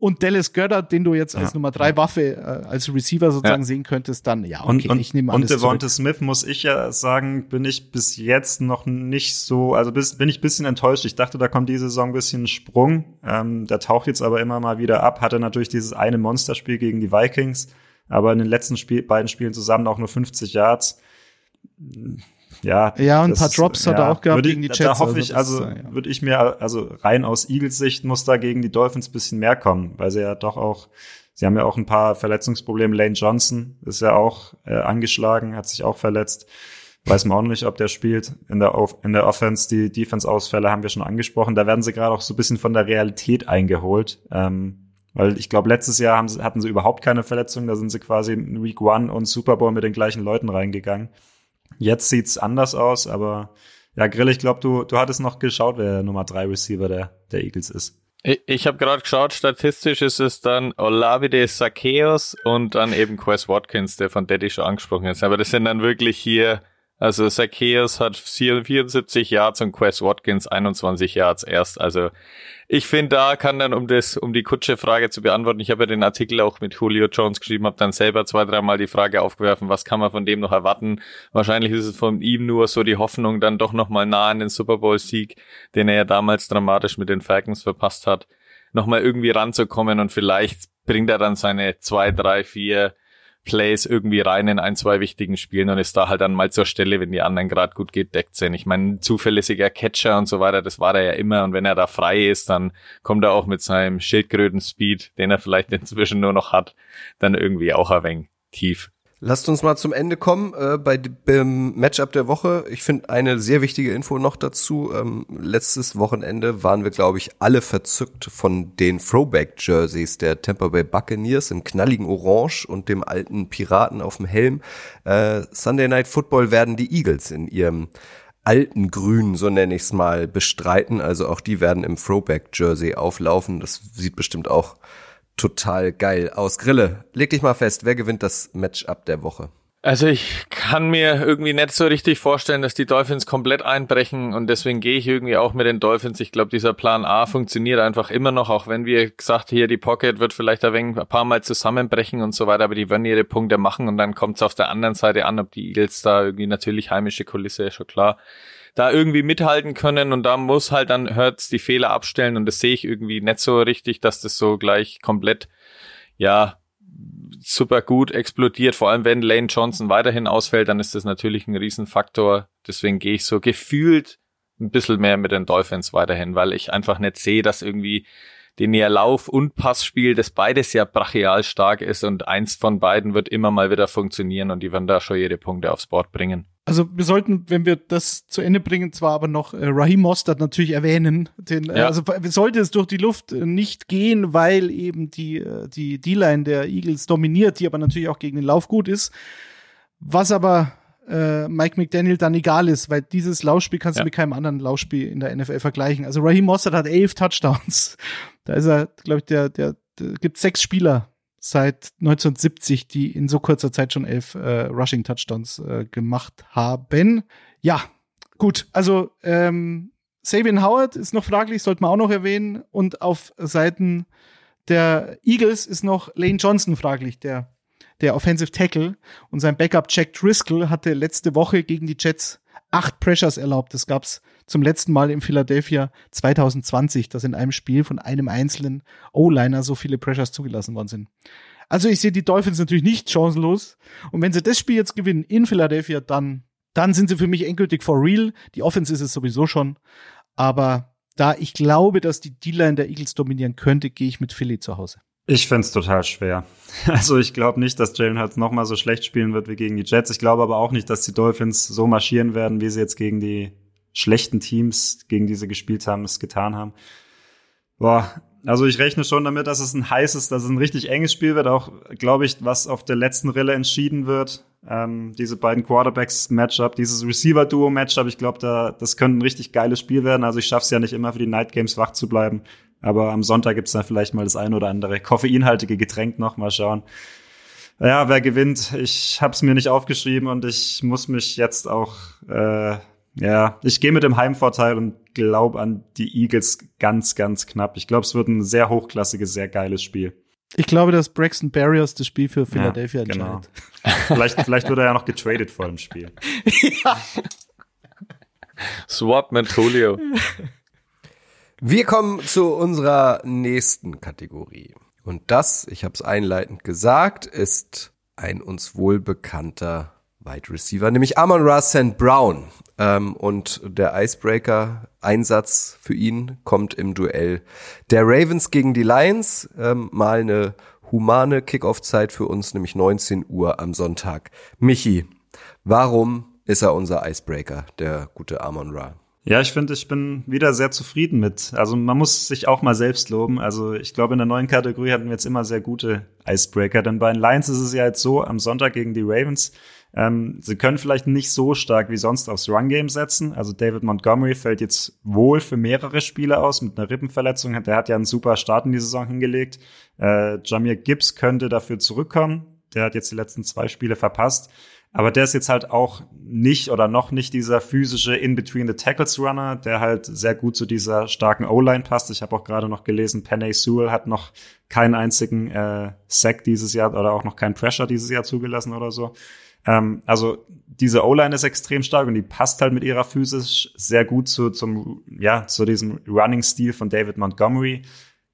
und Dallas Goddard, den du jetzt als ja. Nummer drei Waffe, äh, als Receiver sozusagen ja. sehen könntest, dann ja, okay, und, und, ich nehme alles Und Devonta Smith, muss ich ja sagen, bin ich bis jetzt noch nicht so, also bis, bin ich bisschen enttäuscht. Ich dachte, da kommt diese Saison ein bisschen Sprung. Ähm, der taucht jetzt aber immer mal wieder ab, hatte natürlich dieses eine Monsterspiel gegen die Vikings. aber in den letzten Spiel, beiden Spielen zusammen auch nur 50 Yards. Ja, ja, und ein paar Drops hat er auch gehabt würde, gegen die Jets. Da hoffe ich, also, ja. würde ich mir, also rein aus Eagles Sicht muss da gegen die Dolphins bisschen mehr kommen, weil sie ja doch auch, sie haben ja auch ein paar Verletzungsprobleme. Lane Johnson ist ja auch äh, angeschlagen, hat sich auch verletzt. Weiß man auch nicht, ob der spielt. In der, in der Offense, die Defense-Ausfälle haben wir schon angesprochen. Da werden sie gerade auch so ein bisschen von der Realität eingeholt. Ähm, weil ich glaube, letztes Jahr haben sie, hatten sie überhaupt keine Verletzungen. Da sind sie quasi in Week One und Super Bowl mit den gleichen Leuten reingegangen. Jetzt sieht's anders aus, aber ja, Grill, ich glaube, du, du hattest noch geschaut, wer der Nummer drei Receiver der, der Eagles ist. Ich, ich habe gerade geschaut, statistisch ist es dann Olavide Zacchaeus und dann eben Quest Watkins, der von Daddy schon angesprochen ist. Aber das sind dann wirklich hier also Zacchaeus hat 74 Yards und Quest Watkins 21 Yards erst. Also ich finde, da kann dann, um das, um die Kutsche-Frage zu beantworten, ich habe ja den Artikel auch mit Julio Jones geschrieben, habe dann selber zwei, dreimal die Frage aufgeworfen, was kann man von dem noch erwarten? Wahrscheinlich ist es von ihm nur so die Hoffnung, dann doch nochmal nah an den Super Bowl-Sieg, den er ja damals dramatisch mit den Falcons verpasst hat, nochmal irgendwie ranzukommen und vielleicht bringt er dann seine zwei, drei, vier Plays irgendwie rein in ein, zwei wichtigen Spielen und ist da halt dann mal zur Stelle, wenn die anderen gerade gut gedeckt sind. Ich meine, zuverlässiger Catcher und so weiter, das war er ja immer und wenn er da frei ist, dann kommt er auch mit seinem Schildkröten-Speed, den er vielleicht inzwischen nur noch hat, dann irgendwie auch ein wenig tief. Lasst uns mal zum Ende kommen äh, bei dem Matchup der Woche. Ich finde eine sehr wichtige Info noch dazu. Ähm, letztes Wochenende waren wir, glaube ich, alle verzückt von den Throwback-Jerseys der Tampa Bay Buccaneers im knalligen Orange und dem alten Piraten auf dem Helm. Äh, Sunday Night Football werden die Eagles in ihrem alten Grün, so nenne ich es mal, bestreiten. Also auch die werden im Throwback-Jersey auflaufen. Das sieht bestimmt auch total geil aus. Grille, leg dich mal fest, wer gewinnt das Matchup der Woche? Also ich kann mir irgendwie nicht so richtig vorstellen, dass die Dolphins komplett einbrechen und deswegen gehe ich irgendwie auch mit den Dolphins. Ich glaube, dieser Plan A funktioniert einfach immer noch, auch wenn wir gesagt hier die Pocket wird vielleicht ein, wenig, ein paar Mal zusammenbrechen und so weiter, aber die werden ihre Punkte machen und dann kommt es auf der anderen Seite an, ob die Eagles da irgendwie natürlich heimische Kulisse, ist schon klar da irgendwie mithalten können und da muss halt dann Hurts die Fehler abstellen und das sehe ich irgendwie nicht so richtig, dass das so gleich komplett, ja, super gut explodiert. Vor allem wenn Lane Johnson weiterhin ausfällt, dann ist das natürlich ein Riesenfaktor. Deswegen gehe ich so gefühlt ein bisschen mehr mit den Dolphins weiterhin, weil ich einfach nicht sehe, dass irgendwie den ihr Lauf- und Passspiel, das beides ja brachial stark ist und eins von beiden wird immer mal wieder funktionieren und die werden da schon ihre Punkte aufs Board bringen. Also wir sollten, wenn wir das zu Ende bringen, zwar aber noch äh, Raheem Mostert natürlich erwähnen. Den, äh, ja. Also sollte es durch die Luft äh, nicht gehen, weil eben die äh, die D-Line der Eagles dominiert, die aber natürlich auch gegen den Lauf gut ist. Was aber äh, Mike McDaniel dann egal ist, weil dieses Laufspiel kannst ja. du mit keinem anderen Laufspiel in der NFL vergleichen. Also Raheem Mostert hat elf Touchdowns. Da ist er, glaube ich, der, der, der gibt sechs Spieler seit 1970, die in so kurzer Zeit schon elf äh, Rushing Touchdowns äh, gemacht haben. Ja, gut. Also ähm, Sabian Howard ist noch fraglich, sollte man auch noch erwähnen. Und auf Seiten der Eagles ist noch Lane Johnson fraglich, der der Offensive Tackle. Und sein Backup Jack Driscoll hatte letzte Woche gegen die Jets acht Pressures erlaubt. Das gab's zum letzten Mal in Philadelphia 2020, dass in einem Spiel von einem einzelnen O-Liner so viele Pressures zugelassen worden sind. Also ich sehe die Dolphins natürlich nicht chancenlos. Und wenn sie das Spiel jetzt gewinnen in Philadelphia, dann, dann sind sie für mich endgültig for real. Die Offense ist es sowieso schon. Aber da ich glaube, dass die D-Line der Eagles dominieren könnte, gehe ich mit Philly zu Hause. Ich find's total schwer. Also ich glaube nicht, dass Jalen Hurts noch mal so schlecht spielen wird wie gegen die Jets. Ich glaube aber auch nicht, dass die Dolphins so marschieren werden, wie sie jetzt gegen die schlechten Teams, gegen die sie gespielt haben, es getan haben. Boah, also ich rechne schon damit, dass es ein heißes, dass es ein richtig enges Spiel wird. Auch, glaube ich, was auf der letzten Rille entschieden wird. Ähm, diese beiden Quarterbacks-Matchup, dieses Receiver-Duo-Matchup, ich glaube, da, das könnte ein richtig geiles Spiel werden. Also ich schaffe es ja nicht immer für die Night Games wach zu bleiben. Aber am Sonntag gibt's dann vielleicht mal das ein oder andere koffeinhaltige Getränk noch. Mal schauen. Ja, wer gewinnt? Ich habe es mir nicht aufgeschrieben und ich muss mich jetzt auch, äh, ja, ich gehe mit dem Heimvorteil und glaube an die Eagles ganz, ganz knapp. Ich glaube, es wird ein sehr hochklassiges, sehr geiles Spiel. Ich glaube, dass Braxton Barriers das Spiel für Philadelphia ja, genau. entscheidet. vielleicht, vielleicht wird er ja noch getradet vor dem Spiel. ja. Swap mit Julio. Wir kommen zu unserer nächsten Kategorie. Und das, ich habe es einleitend gesagt, ist ein uns wohlbekannter Wide Receiver, nämlich Amon Ra St. Brown. Ähm, und der Icebreaker-Einsatz für ihn kommt im Duell der Ravens gegen die Lions. Ähm, mal eine humane Kickoff-Zeit für uns, nämlich 19 Uhr am Sonntag. Michi, warum ist er unser Icebreaker, der gute Amon Ra? Ja, ich finde, ich bin wieder sehr zufrieden mit. Also man muss sich auch mal selbst loben. Also ich glaube, in der neuen Kategorie hatten wir jetzt immer sehr gute Icebreaker. Denn bei den Lions ist es ja jetzt so, am Sonntag gegen die Ravens, ähm, sie können vielleicht nicht so stark wie sonst aufs Run-Game setzen. Also David Montgomery fällt jetzt wohl für mehrere Spiele aus mit einer Rippenverletzung. Der hat ja einen super Start in die Saison hingelegt. Äh, Jamir Gibbs könnte dafür zurückkommen. Der hat jetzt die letzten zwei Spiele verpasst. Aber der ist jetzt halt auch nicht oder noch nicht dieser physische In-Between-the-Tackles-Runner, der halt sehr gut zu dieser starken O-Line passt. Ich habe auch gerade noch gelesen, Penny Sewell hat noch keinen einzigen äh, Sack dieses Jahr oder auch noch keinen Pressure dieses Jahr zugelassen oder so. Ähm, also diese O-Line ist extrem stark und die passt halt mit ihrer Physis sehr gut zu, zum, ja, zu diesem Running-Stil von David Montgomery.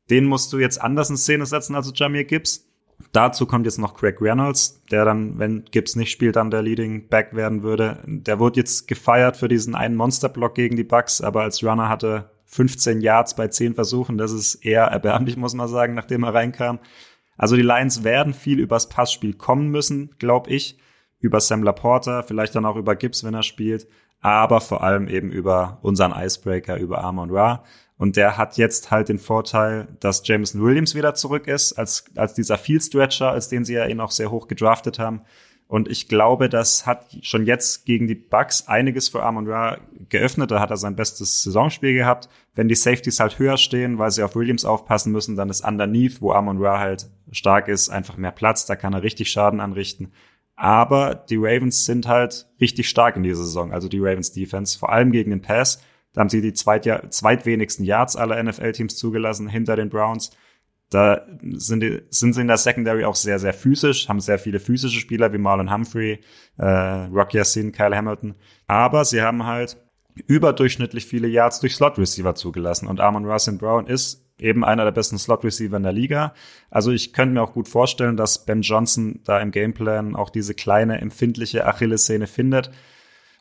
Den musst du jetzt anders in Szene setzen als Jamir Gibbs. Dazu kommt jetzt noch Craig Reynolds, der dann, wenn Gibbs nicht spielt, dann der Leading Back werden würde. Der wurde jetzt gefeiert für diesen einen Monsterblock gegen die Bucks, aber als Runner hatte 15 Yards bei 10 Versuchen. Das ist eher erbärmlich, muss man sagen, nachdem er reinkam. Also die Lions werden viel übers Passspiel kommen müssen, glaube ich. Über Sam Laporta, vielleicht dann auch über Gibbs, wenn er spielt. Aber vor allem eben über unseren Icebreaker, über Amon Ra. Und der hat jetzt halt den Vorteil, dass Jameson Williams wieder zurück ist, als, als dieser Field Stretcher, als den sie ja ihn auch sehr hoch gedraftet haben. Und ich glaube, das hat schon jetzt gegen die Bucks einiges für Amon Ra geöffnet. Da hat er sein bestes Saisonspiel gehabt. Wenn die Safeties halt höher stehen, weil sie auf Williams aufpassen müssen, dann ist underneath, wo Amon Ra halt stark ist, einfach mehr Platz. Da kann er richtig Schaden anrichten. Aber die Ravens sind halt richtig stark in dieser Saison. Also die Ravens Defense, vor allem gegen den Pass. Da haben sie die zweit zweitwenigsten Yards aller NFL-Teams zugelassen hinter den Browns. Da sind, die, sind sie in der Secondary auch sehr, sehr physisch, haben sehr viele physische Spieler wie Marlon Humphrey, äh, Rocky Yassin, Kyle Hamilton. Aber sie haben halt überdurchschnittlich viele Yards durch Slot-Receiver zugelassen. Und Amon Russell Brown ist eben einer der besten Slot-Receiver in der Liga. Also ich könnte mir auch gut vorstellen, dass Ben Johnson da im Gameplan auch diese kleine, empfindliche Achillessehne findet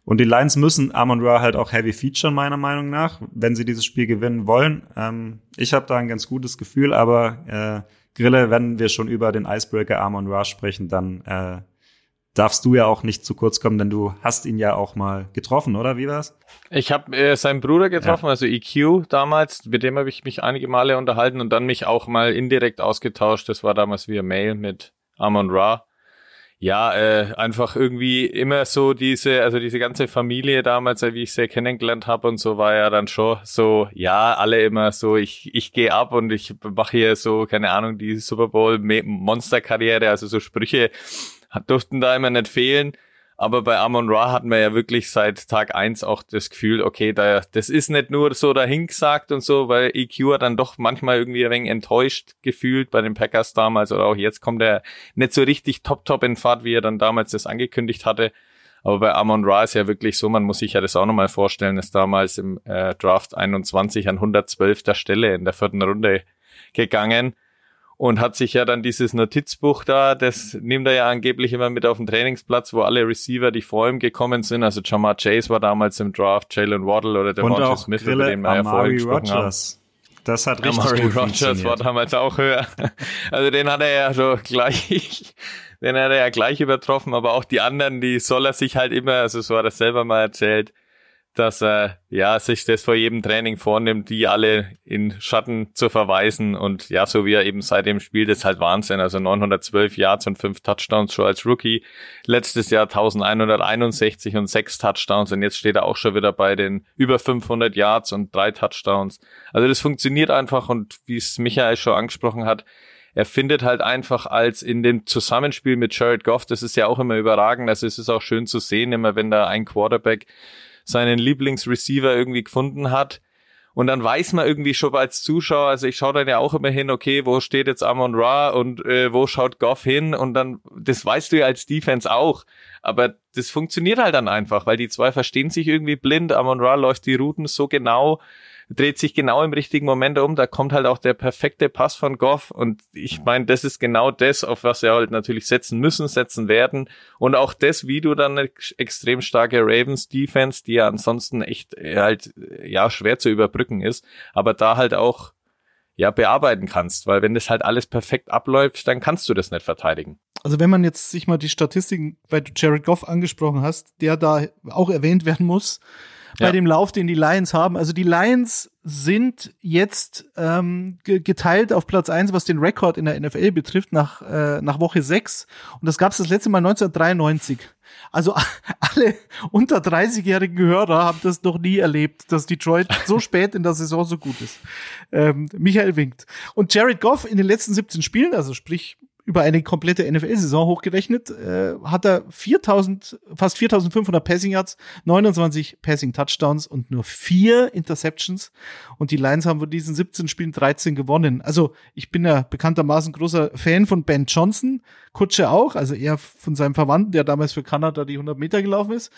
und die Lions müssen Amon Ra halt auch heavy featuren, meiner Meinung nach, wenn sie dieses Spiel gewinnen wollen. Ähm, ich habe da ein ganz gutes Gefühl, aber äh, Grille, wenn wir schon über den Icebreaker Amon Ra sprechen, dann äh, darfst du ja auch nicht zu kurz kommen, denn du hast ihn ja auch mal getroffen, oder wie war's? Ich habe äh, seinen Bruder getroffen, ja. also EQ damals, mit dem habe ich mich einige Male unterhalten und dann mich auch mal indirekt ausgetauscht. Das war damals via Mail mit Amon Ra ja, äh, einfach irgendwie immer so diese, also diese ganze Familie damals, wie ich sie kennengelernt habe und so, war ja dann schon so, ja, alle immer so, ich, ich gehe ab und ich mache hier so, keine Ahnung, die Super Bowl Monster-Karriere, also so Sprüche durften da immer nicht fehlen. Aber bei Amon Ra hatten wir ja wirklich seit Tag eins auch das Gefühl, okay, da, das ist nicht nur so dahingesagt und so, weil EQ hat dann doch manchmal irgendwie ein wenig enttäuscht gefühlt bei den Packers damals oder auch jetzt kommt er nicht so richtig top top in Fahrt, wie er dann damals das angekündigt hatte. Aber bei Amon Ra ist ja wirklich so, man muss sich ja das auch nochmal vorstellen, ist damals im äh, Draft 21 an 112. Stelle in der vierten Runde gegangen und hat sich ja dann dieses Notizbuch da, das nimmt er ja angeblich immer mit auf den Trainingsplatz, wo alle Receiver, die vor ihm gekommen sind, also Jamar Chase war damals im Draft, Jalen Waddle oder der Devonta Smith, Grille, über den wir ja vorher gesprochen Rogers. haben. Das hat richtig Amari gut Rogers war damals auch höher. Also den hat er ja so gleich, den hat er ja gleich übertroffen, aber auch die anderen, die soll er sich halt immer, also so hat er selber mal erzählt, dass er ja sich das vor jedem Training vornimmt, die alle in Schatten zu verweisen und ja, so wie er eben seitdem spielt, ist halt Wahnsinn. Also 912 Yards und fünf Touchdowns schon als Rookie. Letztes Jahr 1161 und sechs Touchdowns und jetzt steht er auch schon wieder bei den über 500 Yards und drei Touchdowns. Also das funktioniert einfach und wie es Michael schon angesprochen hat, er findet halt einfach als in dem Zusammenspiel mit Jared Goff, das ist ja auch immer überragend, also es ist auch schön zu sehen, immer wenn da ein Quarterback seinen Lieblingsreceiver irgendwie gefunden hat. Und dann weiß man irgendwie schon als Zuschauer, also ich schaue dann ja auch immer hin, okay, wo steht jetzt Amon Ra und äh, wo schaut Goff hin und dann, das weißt du ja als Defense auch. Aber das funktioniert halt dann einfach, weil die zwei verstehen sich irgendwie blind. Amon Ra läuft die Routen so genau, dreht sich genau im richtigen Moment um. Da kommt halt auch der perfekte Pass von Goff. Und ich meine, das ist genau das, auf was sie halt natürlich setzen müssen, setzen werden. Und auch das, wie du dann eine extrem starke Ravens Defense, die ja ansonsten echt äh, halt, ja, schwer zu überbrücken ist, aber da halt auch ja, bearbeiten kannst, weil wenn das halt alles perfekt abläuft, dann kannst du das nicht verteidigen. Also wenn man jetzt sich mal die Statistiken, weil du Jared Goff angesprochen hast, der da auch erwähnt werden muss, bei ja. dem Lauf, den die Lions haben. Also die Lions sind jetzt ähm, geteilt auf Platz eins, was den Rekord in der NFL betrifft, nach, äh, nach Woche sechs. Und das gab es das letzte Mal 1993. Also alle unter 30-jährigen Hörer haben das noch nie erlebt, dass Detroit so spät in der Saison so gut ist. Ähm, Michael winkt. Und Jared Goff in den letzten 17 Spielen, also sprich über eine komplette NFL-Saison hochgerechnet, äh, hat er 4000, fast 4500 Passing Yards, 29 Passing Touchdowns und nur vier Interceptions. Und die Lions haben von diesen 17 Spielen 13 gewonnen. Also ich bin ja bekanntermaßen großer Fan von Ben Johnson, Kutsche auch, also eher von seinem Verwandten, der damals für Kanada die 100 Meter gelaufen ist.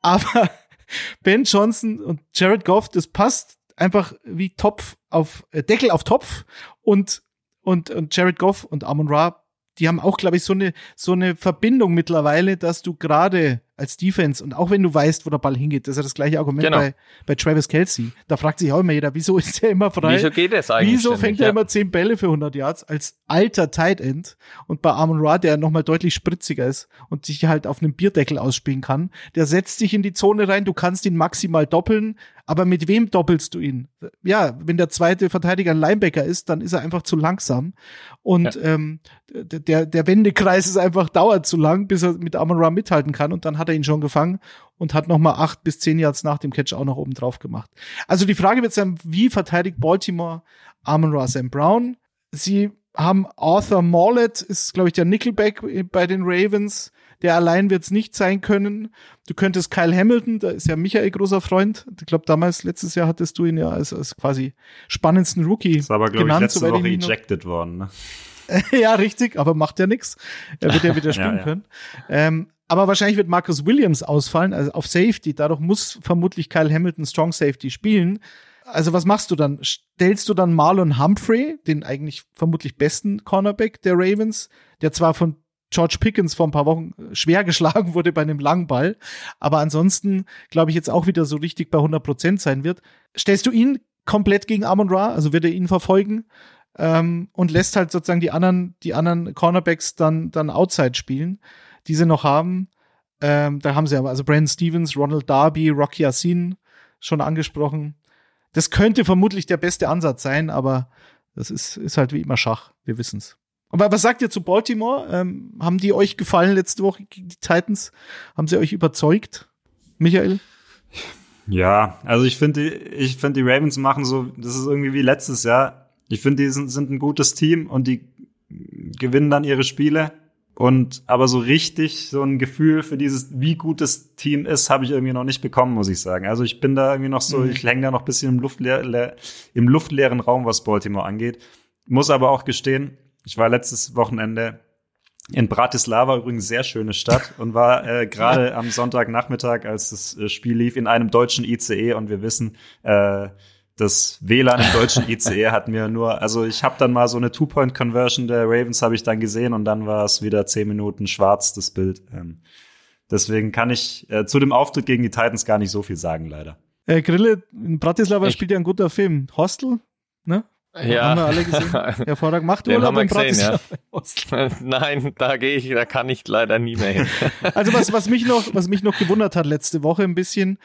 Aber Ben Johnson und Jared Goff, das passt einfach wie Topf auf äh, Deckel auf Topf und und, und Jared Goff und Amon Ra die haben auch, glaube ich, so eine, so eine Verbindung mittlerweile, dass du gerade als Defense und auch wenn du weißt, wo der Ball hingeht, das ist ja das gleiche Argument genau. bei, bei Travis Kelsey. Da fragt sich auch immer jeder, wieso ist er immer frei? Wieso geht es eigentlich? Wieso fängt er ja. immer zehn Bälle für 100 Yards als alter Tight End und bei Amon Ra, der nochmal deutlich spritziger ist und sich halt auf einem Bierdeckel ausspielen kann, der setzt sich in die Zone rein, du kannst ihn maximal doppeln, aber mit wem doppelst du ihn? Ja, wenn der zweite Verteidiger ein Linebacker ist, dann ist er einfach zu langsam. Und ja. ähm, der, der Wendekreis ist einfach dauert zu lang, bis er mit Amon Ra mithalten kann. Und dann hat er ihn schon gefangen und hat nochmal acht bis zehn Yards nach dem Catch auch noch oben drauf gemacht. Also die Frage wird sein, wie verteidigt Baltimore Amon Ra Sam Brown? Sie haben Arthur Mollett, ist, glaube ich, der Nickelback bei den Ravens der allein wird es nicht sein können. Du könntest Kyle Hamilton, da ist ja Michael großer Freund. Ich glaube, damals, letztes Jahr hattest du ihn ja als, als quasi spannendsten Rookie ist aber, glaube ich, letzte Woche ejected worden. Ne? ja, richtig, aber macht ja nichts. Er wird ja wieder spielen ja, ja. können. Ähm, aber wahrscheinlich wird Marcus Williams ausfallen, also auf Safety. Dadurch muss vermutlich Kyle Hamilton Strong Safety spielen. Also was machst du dann? Stellst du dann Marlon Humphrey, den eigentlich vermutlich besten Cornerback der Ravens, der zwar von George Pickens vor ein paar Wochen schwer geschlagen wurde bei einem langen Ball, aber ansonsten glaube ich jetzt auch wieder so richtig bei 100 Prozent sein wird. Stellst du ihn komplett gegen Amon Ra, also wird er ihn verfolgen ähm, und lässt halt sozusagen die anderen, die anderen Cornerbacks dann, dann Outside spielen, die sie noch haben. Ähm, da haben sie aber, also Brandon Stevens, Ronald Darby, Rocky Yassin schon angesprochen. Das könnte vermutlich der beste Ansatz sein, aber das ist, ist halt wie immer Schach. Wir wissen's. Aber was sagt ihr zu Baltimore? Ähm, haben die euch gefallen letzte Woche gegen die Titans? Haben sie euch überzeugt, Michael? Ja, also ich finde, ich finde die Ravens machen so, das ist irgendwie wie letztes Jahr. Ich finde, die sind, sind ein gutes Team und die gewinnen dann ihre Spiele. Und aber so richtig so ein Gefühl für dieses, wie gut das Team ist, habe ich irgendwie noch nicht bekommen, muss ich sagen. Also ich bin da irgendwie noch so, mhm. ich hänge da noch ein bisschen im, luftleer, im luftleeren Raum, was Baltimore angeht. Muss aber auch gestehen, ich war letztes Wochenende in Bratislava, übrigens sehr schöne Stadt, und war äh, gerade ja. am Sonntagnachmittag, als das äh, Spiel lief, in einem deutschen ICE und wir wissen, äh, das WLAN im deutschen ICE hat mir nur, also ich habe dann mal so eine Two-Point-Conversion der Ravens habe ich dann gesehen und dann war es wieder zehn Minuten schwarz, das Bild. Ähm, deswegen kann ich äh, zu dem Auftritt gegen die Titans gar nicht so viel sagen, leider. Äh, Grille, in Bratislava ich spielt ja ein guter Film. Hostel, ne? Ja. Haben wir alle gesehen. Hervorragend. Macht Den Urlaub wir gesehen, ja. Nein, da gehe ich, da kann ich leider nie mehr hin. also was, was mich noch, was mich noch gewundert hat letzte Woche ein bisschen,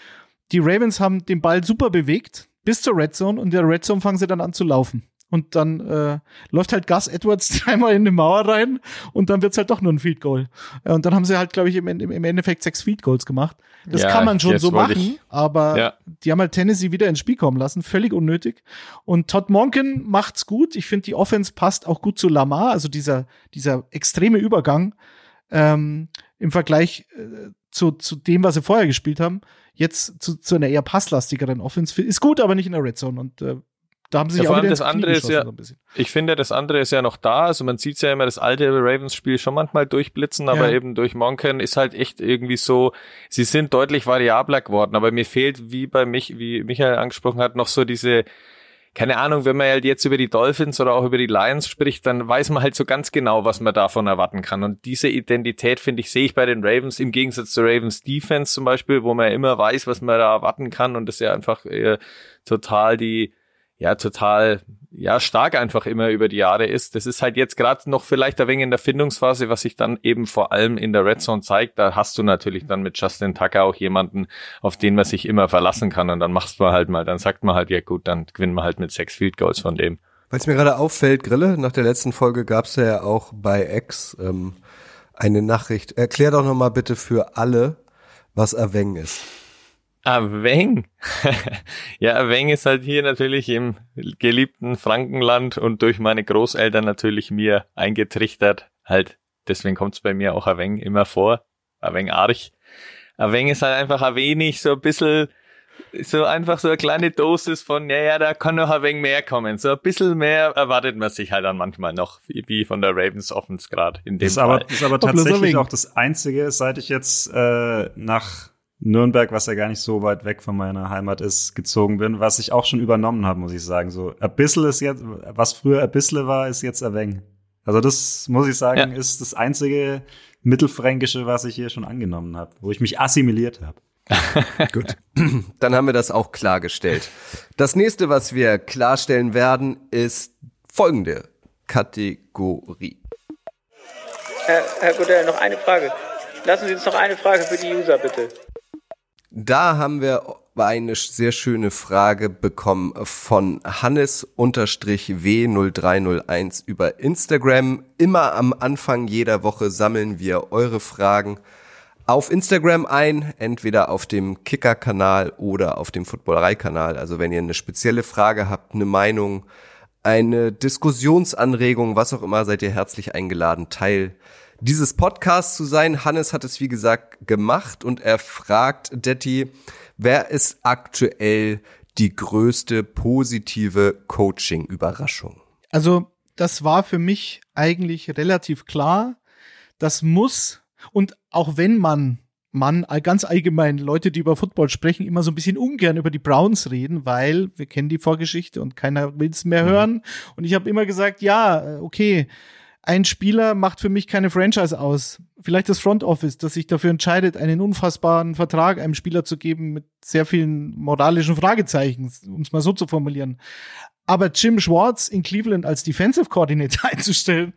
die Ravens haben den Ball super bewegt bis zur Red Zone und in der Red Zone fangen sie dann an zu laufen und dann äh, läuft halt Gus Edwards dreimal in die Mauer rein und dann wird's halt doch nur ein Field Goal. Äh, und dann haben sie halt, glaube ich, im, im Endeffekt sechs Field Goals gemacht. Das ja, kann man schon so machen, ich, aber ja. die haben halt Tennessee wieder ins Spiel kommen lassen, völlig unnötig. Und Todd Monken macht's gut. Ich finde, die Offense passt auch gut zu Lamar, also dieser, dieser extreme Übergang ähm, im Vergleich äh, zu, zu dem, was sie vorher gespielt haben. Jetzt zu, zu einer eher passlastigeren Offense ist gut, aber nicht in der Red Zone. Und äh, da haben sie Ja, sich vor auch wieder das andere ist ja- so ein bisschen. Ich finde, das andere ist ja, ich finde, das andere ist ja noch da. Also man sieht ja immer das alte Ravens-Spiel schon manchmal durchblitzen, aber Ja. eben durch Monken ist halt echt irgendwie so, sie sind deutlich variabler geworden, aber mir fehlt, wie bei mich, wie Michael angesprochen hat, noch so diese, keine Ahnung, wenn man halt jetzt über die Dolphins oder auch über die Lions spricht, dann weiß man halt so ganz genau, was man davon erwarten kann. Und diese Identität, finde ich, sehe ich bei den Ravens im Gegensatz zur Ravens Defense zum Beispiel, wo man ja immer weiß, was man da erwarten kann und das ja einfach äh, total die, ja, total, ja, stark einfach immer über die Jahre ist. Das ist halt jetzt gerade noch vielleicht ein wenig in der Findungsphase, was sich dann eben vor allem in der Red Zone zeigt. Da hast du natürlich dann mit Justin Tucker auch jemanden, auf den man sich immer verlassen kann und dann machst man halt mal, dann sagt man halt, ja gut, dann gewinnen wir halt mit sechs Field Goals von dem. Weil es mir gerade auffällt, Grille, nach der letzten Folge gab es ja auch bei X ähm, eine Nachricht. Erklär doch nochmal bitte für alle, was Aveng ist. Aveng. ja, Aveng ist halt hier natürlich im geliebten Frankenland und durch meine Großeltern natürlich mir eingetrichtert. Halt, deswegen kommt's bei mir auch Aveng immer vor. Aveng Arch. Aveng ist halt einfach ein wenig so ein bisschen, so einfach so eine kleine Dosis von, ja, ja, da kann noch ein wenig mehr kommen. So ein bisschen mehr erwartet man sich halt dann manchmal noch, wie, von der Ravens Offense gerade in dem Das ist Fall. aber, das ist aber tatsächlich auch das Einzige, seit ich jetzt äh, nach Nürnberg, was ja gar nicht so weit weg von meiner Heimat ist, gezogen bin, was ich auch schon übernommen habe, muss ich sagen. So, ein bisschen ist jetzt, was früher ein bisschen war, ist jetzt ein wenig. Also das, muss ich sagen, Ja. ist das einzige Mittelfränkische, was ich hier schon angenommen habe, wo ich mich assimiliert habe. Gut, dann haben wir das auch klargestellt. Das nächste, was wir klarstellen werden, ist folgende Kategorie. Herr, Herr Godell, noch eine Frage. Lassen Sie uns noch eine Frage für die User, bitte. Da haben wir eine sehr schöne Frage bekommen von Hannes-W0301 über Instagram. Immer am Anfang jeder Woche sammeln wir eure Fragen auf Instagram ein, entweder auf dem Kicker-Kanal oder auf dem Footballerei-Kanal. Also wenn ihr eine spezielle Frage habt, eine Meinung, eine Diskussionsanregung, was auch immer, seid ihr herzlich eingeladen, Teil dieses Podcasts zu sein. Hannes hat es, wie gesagt, gemacht und er fragt Detti, wer ist aktuell die größte positive Coaching-Überraschung? Also, das war für mich eigentlich relativ klar. Das muss, und auch wenn man, man ganz allgemein, Leute, die über Football sprechen, immer so ein bisschen ungern über die Browns reden, weil wir kennen die Vorgeschichte und keiner will es mehr hören. Und ich habe immer gesagt, ja, äh, okay, ein Spieler macht für mich keine Franchise aus. Vielleicht das Front Office, das sich dafür entscheidet, einen unfassbaren Vertrag einem Spieler zu geben mit sehr vielen moralischen Fragezeichen, um es mal so zu formulieren. Aber Jim Schwartz in Cleveland als Defensive Coordinator einzustellen,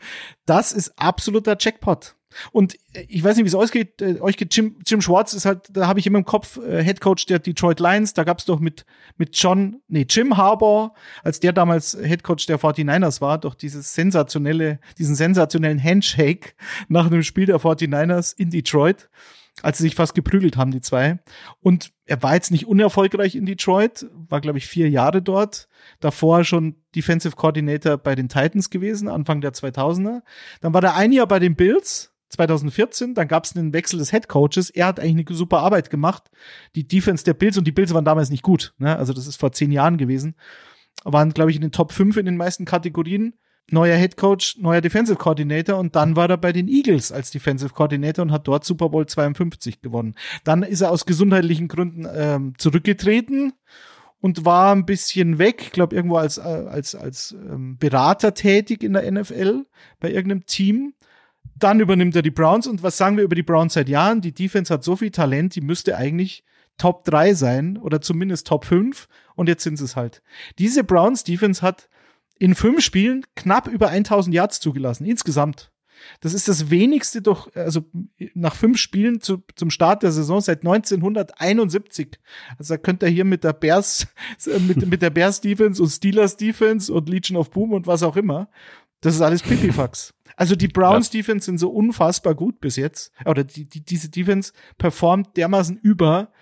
das ist absoluter Jackpot. Und äh, ich weiß nicht, wie es ausgeht. Äh, euch geht Jim, Jim Schwartz ist halt, da habe ich immer im Kopf äh, Head Coach der Detroit Lions. Da gab es doch mit mit John, nee Jim Harbaugh, als der damals Head Coach der 49ers war, doch dieses sensationelle, diesen sensationellen Handshake nach einem Spiel der 49ers in Detroit, als sie sich fast geprügelt haben die zwei. Und er war jetzt nicht unerfolgreich in Detroit, war glaube ich vier Jahre dort. Davor schon Defensive Coordinator bei den Titans gewesen, Anfang der 2000er. Dann war er ein Jahr bei den Bills. 2014, dann gab es einen Wechsel des Head Coaches. Er hat eigentlich eine super Arbeit gemacht. Die Defense der Bills und die Bills waren damals nicht gut. Ne? Also das ist vor zehn Jahren gewesen. Waren, glaube ich, in den Top 5 in den meisten Kategorien. Neuer Head Coach, neuer Defensive Coordinator und dann war er bei den Eagles als Defensive Coordinator und hat dort Super Bowl 52 gewonnen. Dann ist er aus gesundheitlichen Gründen ähm, zurückgetreten und war ein bisschen weg, ich glaube irgendwo als äh, als als ähm, Berater tätig in der NFL bei irgendeinem Team. Dann übernimmt er die Browns und was sagen wir über die Browns seit Jahren? Die Defense hat so viel Talent, die müsste eigentlich Top 3 sein oder zumindest Top 5 und jetzt sind sie es halt. Diese Browns Defense hat in fünf Spielen knapp über 1000 Yards zugelassen, insgesamt. Das ist das wenigste doch, also nach fünf Spielen zu, zum Start der Saison seit 1971. Also da könnt ihr hier mit der Bears, mit, mit der Bears Defense und Steelers Defense und Legion of Boom und was auch immer. Das ist alles Pipifax. Also die Browns Defense sind so unfassbar gut bis jetzt. Oder die, die, diese Defense performt dermaßen über,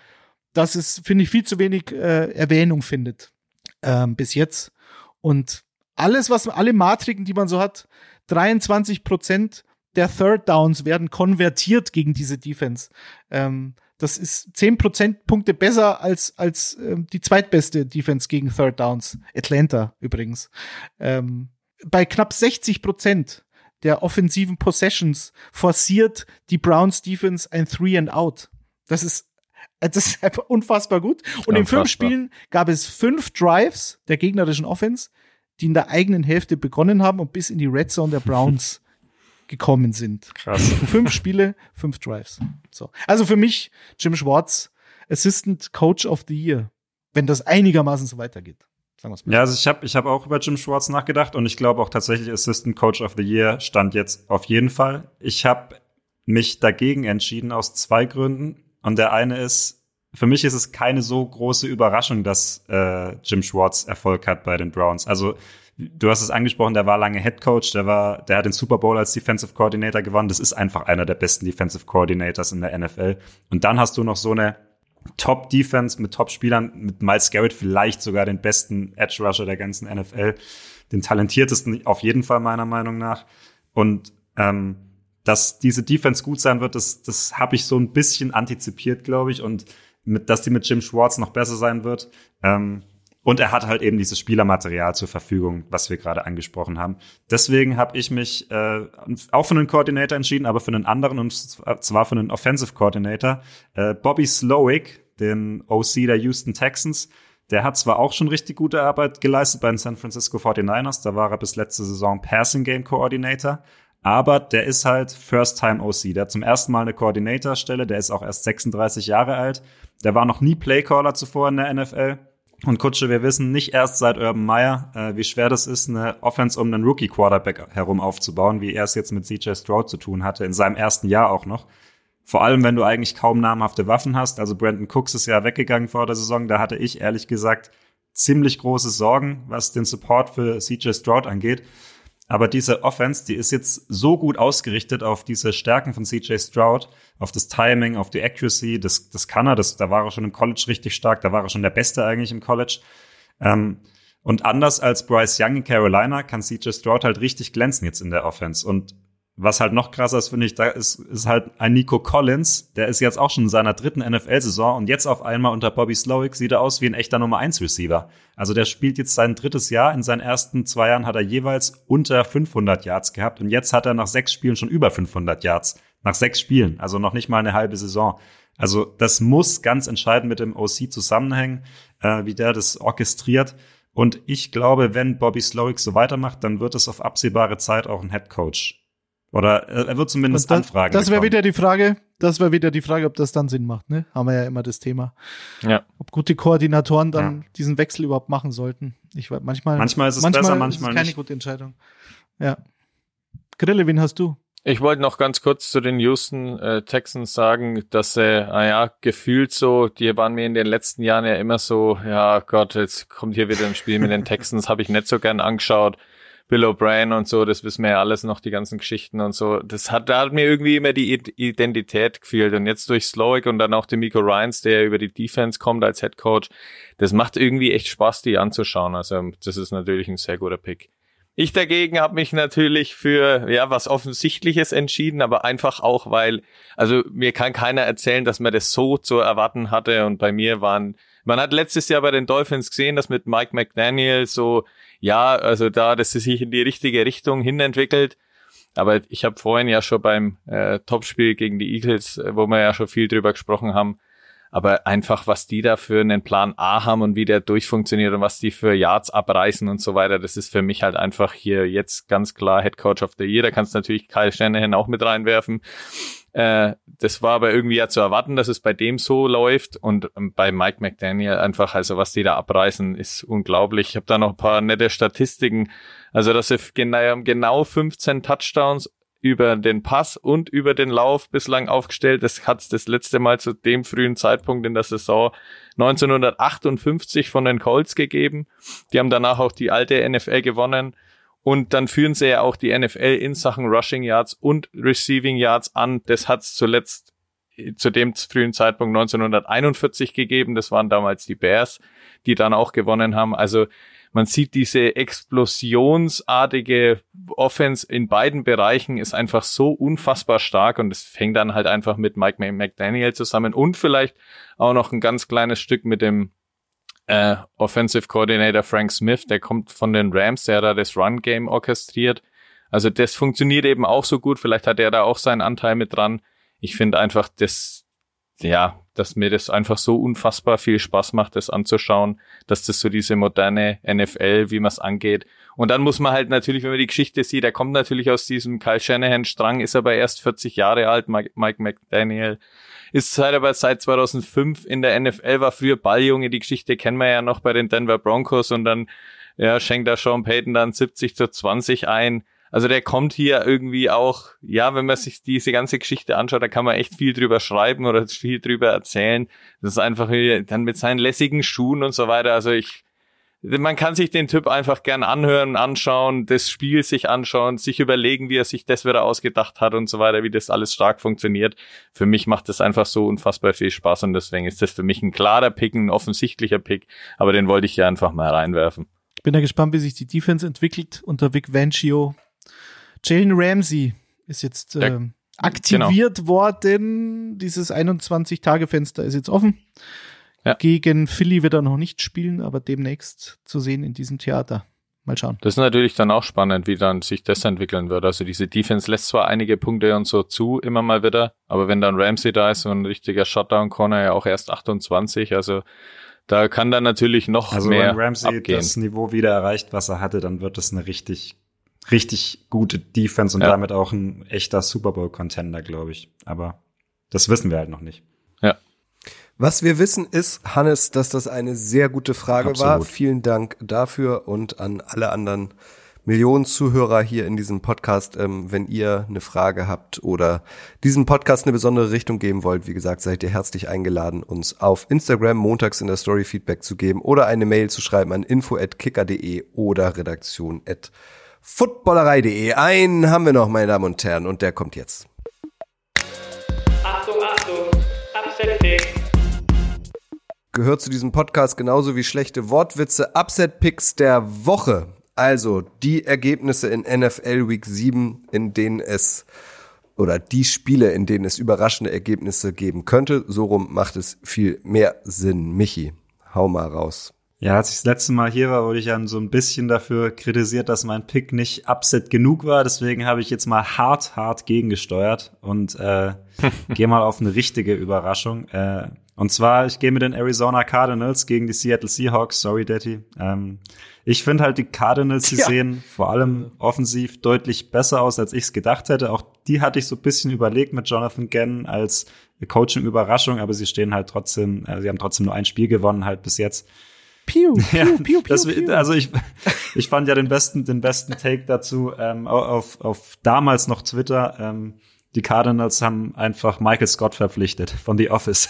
dass es, finde ich, viel zu wenig äh, Erwähnung findet ähm, bis jetzt. Und alles, was alle Matriken, die man so hat, 23 Prozent der Third Downs werden konvertiert gegen diese Defense. Ähm, Das ist zehn Prozentpunkte besser als, als ähm, die zweitbeste Defense gegen Third Downs. Atlanta übrigens. Ähm, bei knapp 60 Prozent der offensiven Possessions forciert die Browns Defense ein Three and Out. Das ist, das ist einfach unfassbar gut. Und in fünf Spielen gab es fünf Drives der gegnerischen Offense, die in der eigenen Hälfte begonnen haben und bis in die Red Zone der Browns gekommen sind. Krass. fünf Spiele, fünf Drives. So. Also für mich Jim Schwartz, Assistant Coach of the Year, wenn das einigermaßen so weitergeht. Sagen wir's mal. Ja, also ich habe ich hab auch über Jim Schwartz nachgedacht und ich glaube auch tatsächlich Assistant Coach of the Year stand jetzt auf jeden Fall. Ich habe mich dagegen entschieden aus zwei Gründen. Und der eine ist, für mich ist es keine so große Überraschung, dass äh, Jim Schwartz Erfolg hat bei den Browns. Also du hast es angesprochen, der war lange Head Coach, der war, der hat den Super Bowl als Defensive Coordinator gewonnen. Das ist einfach einer der besten Defensive Coordinators in der NFL. Und dann hast du noch so eine Top Defense mit Top Spielern, mit Miles Garrett vielleicht sogar den besten Edge Rusher der ganzen NFL, den talentiertesten auf jeden Fall meiner Meinung nach. Und ähm, dass diese Defense gut sein wird, das, das habe ich so ein bisschen antizipiert, glaube ich. Und mit, dass die mit Jim Schwartz noch besser sein wird. Ähm, und er hat halt eben dieses Spielermaterial zur Verfügung, was wir gerade angesprochen haben. Deswegen habe ich mich äh, auch für einen Coordinator entschieden, aber für einen anderen, und zwar für einen Offensive Coordinator. Äh, Bobby Slowick, den OC der Houston Texans. Der hat zwar auch schon richtig gute Arbeit geleistet bei den San Francisco 49ers, da war er bis letzte Saison Passing Game Coordinator, aber der ist halt First-Time OC. Der hat zum ersten Mal eine Coordinator-Stelle, der ist auch erst 36 Jahre alt. Der war noch nie Playcaller zuvor in der NFL. Und Kutsche, wir wissen nicht erst seit Urban Meyer, äh, wie schwer das ist, eine Offense um einen Rookie-Quarterback herum aufzubauen, wie er es jetzt mit CJ Stroud zu tun hatte, in seinem ersten Jahr auch noch. Vor allem, wenn du eigentlich kaum namhafte Waffen hast. Also Brandon Cooks ist ja weggegangen vor der Saison. Da hatte ich ehrlich gesagt ziemlich große Sorgen, was den Support für CJ Stroud angeht. Aber diese Offense, die ist jetzt so gut ausgerichtet auf diese Stärken von CJ Stroud, auf das Timing, auf die Accuracy, das, das kann er, das, da war er schon im College richtig stark, da war er schon der Beste eigentlich im College. Ähm, und anders als Bryce Young in Carolina kann CJ Stroud halt richtig glänzen jetzt in der Offense. Und was halt noch krasser ist, finde ich, da ist, ist halt ein Nico Collins, der ist jetzt auch schon in seiner dritten NFL-Saison und jetzt auf einmal unter Bobby Slowick sieht er aus wie ein echter Nummer 1 Receiver. Also der spielt jetzt sein drittes Jahr. In seinen ersten zwei Jahren hat er jeweils unter 500 Yards gehabt und jetzt hat er nach sechs Spielen schon über 500 Yards. Nach sechs Spielen, also noch nicht mal eine halbe Saison. Also das muss ganz entscheidend mit dem OC zusammenhängen, äh, wie der das orchestriert. Und ich glaube, wenn Bobby Slowick so weitermacht, dann wird es auf absehbare Zeit auch ein Head Coach. Oder äh, er wird zumindest das, anfragen. Das wäre wieder die Frage, das wäre wieder die Frage, ob das dann Sinn macht, ne? Haben wir ja immer das Thema. Ja. Ob gute Koordinatoren dann ja. diesen Wechsel überhaupt machen sollten. Ich weiß, manchmal. Manchmal ist es manchmal besser, manchmal ist es keine nicht. gute Entscheidung. Ja. Grille, wen hast du? Ich wollte noch ganz kurz zu den Houston äh, Texans sagen, dass sie, äh, naja, gefühlt so, die waren mir in den letzten Jahren ja immer so, ja Gott, jetzt kommt hier wieder ein Spiel mit den Texans, habe ich nicht so gern angeschaut. Bill O'Brien und so, das wissen wir ja alles noch, die ganzen Geschichten und so. Das hat, da hat mir irgendwie immer die Identität gefehlt. Und jetzt durch Slowick und dann auch den Miko Ryans, der über die Defense kommt als Head Coach, das macht irgendwie echt Spaß, die anzuschauen. Also das ist natürlich ein sehr guter Pick. Ich dagegen habe mich natürlich für ja was Offensichtliches entschieden, aber einfach auch, weil also mir kann keiner erzählen, dass man das so zu erwarten hatte und bei mir waren man hat letztes Jahr bei den Dolphins gesehen, dass mit Mike McDaniel so ja, also da, dass es sich in die richtige Richtung hin entwickelt. Aber ich habe vorhin ja schon beim äh, Topspiel gegen die Eagles, äh, wo wir ja schon viel drüber gesprochen haben, aber einfach, was die da für einen Plan A haben und wie der durchfunktioniert und was die für Yards abreißen und so weiter, das ist für mich halt einfach hier jetzt ganz klar Head Coach of the Year. Da kannst du natürlich Kyle Shanahan auch mit reinwerfen. Äh, das war aber irgendwie ja zu erwarten, dass es bei dem so läuft und ähm, bei Mike McDaniel einfach, also was die da abreißen, ist unglaublich. Ich habe da noch ein paar nette Statistiken. Also, dass sie genau, genau 15 Touchdowns über den Pass und über den Lauf bislang aufgestellt. Das hat es das letzte Mal zu dem frühen Zeitpunkt in der Saison 1958 von den Colts gegeben. Die haben danach auch die alte NFL gewonnen. Und dann führen sie ja auch die NFL in Sachen Rushing Yards und Receiving Yards an. Das hat es zuletzt zu dem frühen Zeitpunkt 1941 gegeben. Das waren damals die Bears, die dann auch gewonnen haben. Also man sieht diese explosionsartige Offense in beiden Bereichen ist einfach so unfassbar stark und es fängt dann halt einfach mit Mike McDaniel zusammen und vielleicht auch noch ein ganz kleines Stück mit dem äh, Offensive Coordinator Frank Smith, der kommt von den Rams, der da das Run Game orchestriert. Also das funktioniert eben auch so gut. Vielleicht hat er da auch seinen Anteil mit dran. Ich finde einfach, das, ja, dass mir das einfach so unfassbar viel Spaß macht, das anzuschauen, dass das so diese moderne NFL, wie man es angeht. Und dann muss man halt natürlich, wenn man die Geschichte sieht, er kommt natürlich aus diesem Kyle Shanahan-Strang, ist aber erst 40 Jahre alt, Mike, Mike McDaniel, ist seit aber seit 2005 in der NFL, war früher Balljunge, die Geschichte kennen wir ja noch bei den Denver Broncos und dann ja, schenkt da Sean Payton dann 70 zu 20 ein. Also der kommt hier irgendwie auch, ja, wenn man sich diese ganze Geschichte anschaut, da kann man echt viel drüber schreiben oder viel drüber erzählen. Das ist einfach dann mit seinen lässigen Schuhen und so weiter. Also ich, man kann sich den Typ einfach gern anhören, anschauen, das Spiel sich anschauen, sich überlegen, wie er sich das wieder ausgedacht hat und so weiter, wie das alles stark funktioniert. Für mich macht das einfach so unfassbar viel Spaß und deswegen ist das für mich ein klarer Pick, ein offensichtlicher Pick, aber den wollte ich hier einfach mal reinwerfen. Bin da gespannt, wie sich die Defense entwickelt unter Vic Vancio Jalen Ramsey ist jetzt äh, ja, aktiviert genau. worden. Dieses 21-Tage-Fenster ist jetzt offen. Ja. Gegen Philly wird er noch nicht spielen, aber demnächst zu sehen in diesem Theater. Mal schauen. Das ist natürlich dann auch spannend, wie dann sich das entwickeln wird. Also diese Defense lässt zwar einige Punkte und so zu, immer mal wieder, aber wenn dann Ramsey da ist, so ein richtiger Shutdown-Corner, ja auch erst 28, also da kann dann natürlich noch also mehr wenn Ramsey abgehen. das Niveau wieder erreicht, was er hatte, dann wird das eine richtig richtig gute Defense und ja. damit auch ein echter Super Bowl Contender, glaube ich. Aber das wissen wir halt noch nicht. Was wir wissen ist, Hannes, dass das eine sehr gute Frage Absolut. war. Vielen Dank dafür und an alle anderen Millionen Zuhörer hier in diesem Podcast. Ähm, wenn ihr eine Frage habt oder diesem Podcast eine besondere Richtung geben wollt, wie gesagt, seid ihr herzlich eingeladen, uns auf Instagram montags in der Story Feedback zu geben oder eine Mail zu schreiben an info@kicker.de oder redaktion@ footballerei.de. Einen haben wir noch, meine Damen und Herren, und der kommt jetzt. Gehört zu diesem Podcast genauso wie schlechte Wortwitze. Upset Picks der Woche. Also die Ergebnisse in NFL Week 7, in denen es oder die Spiele, in denen es überraschende Ergebnisse geben könnte. So rum macht es viel mehr Sinn. Michi, hau mal raus. Ja, als ich das letzte Mal hier war, wurde ich dann so ein bisschen dafür kritisiert, dass mein Pick nicht upset genug war. Deswegen habe ich jetzt mal hart, hart gegengesteuert und äh, gehe mal auf eine richtige Überraschung. Äh, und zwar, ich gehe mit den Arizona Cardinals gegen die Seattle Seahawks. Sorry, Daddy. Ähm, ich finde halt, die Cardinals, die ja. sehen vor allem offensiv deutlich besser aus, als ich es gedacht hätte. Auch die hatte ich so ein bisschen überlegt mit Jonathan Gann als Coaching-Überraschung, aber sie stehen halt trotzdem, äh, sie haben trotzdem nur ein Spiel gewonnen halt bis jetzt. Piu, piu, ja, piu, piu, das, piu. Also ich, ich fand ja den besten, den besten Take dazu ähm, auf, auf damals noch Twitter. Ähm, die Cardinals haben einfach Michael Scott verpflichtet von The Office.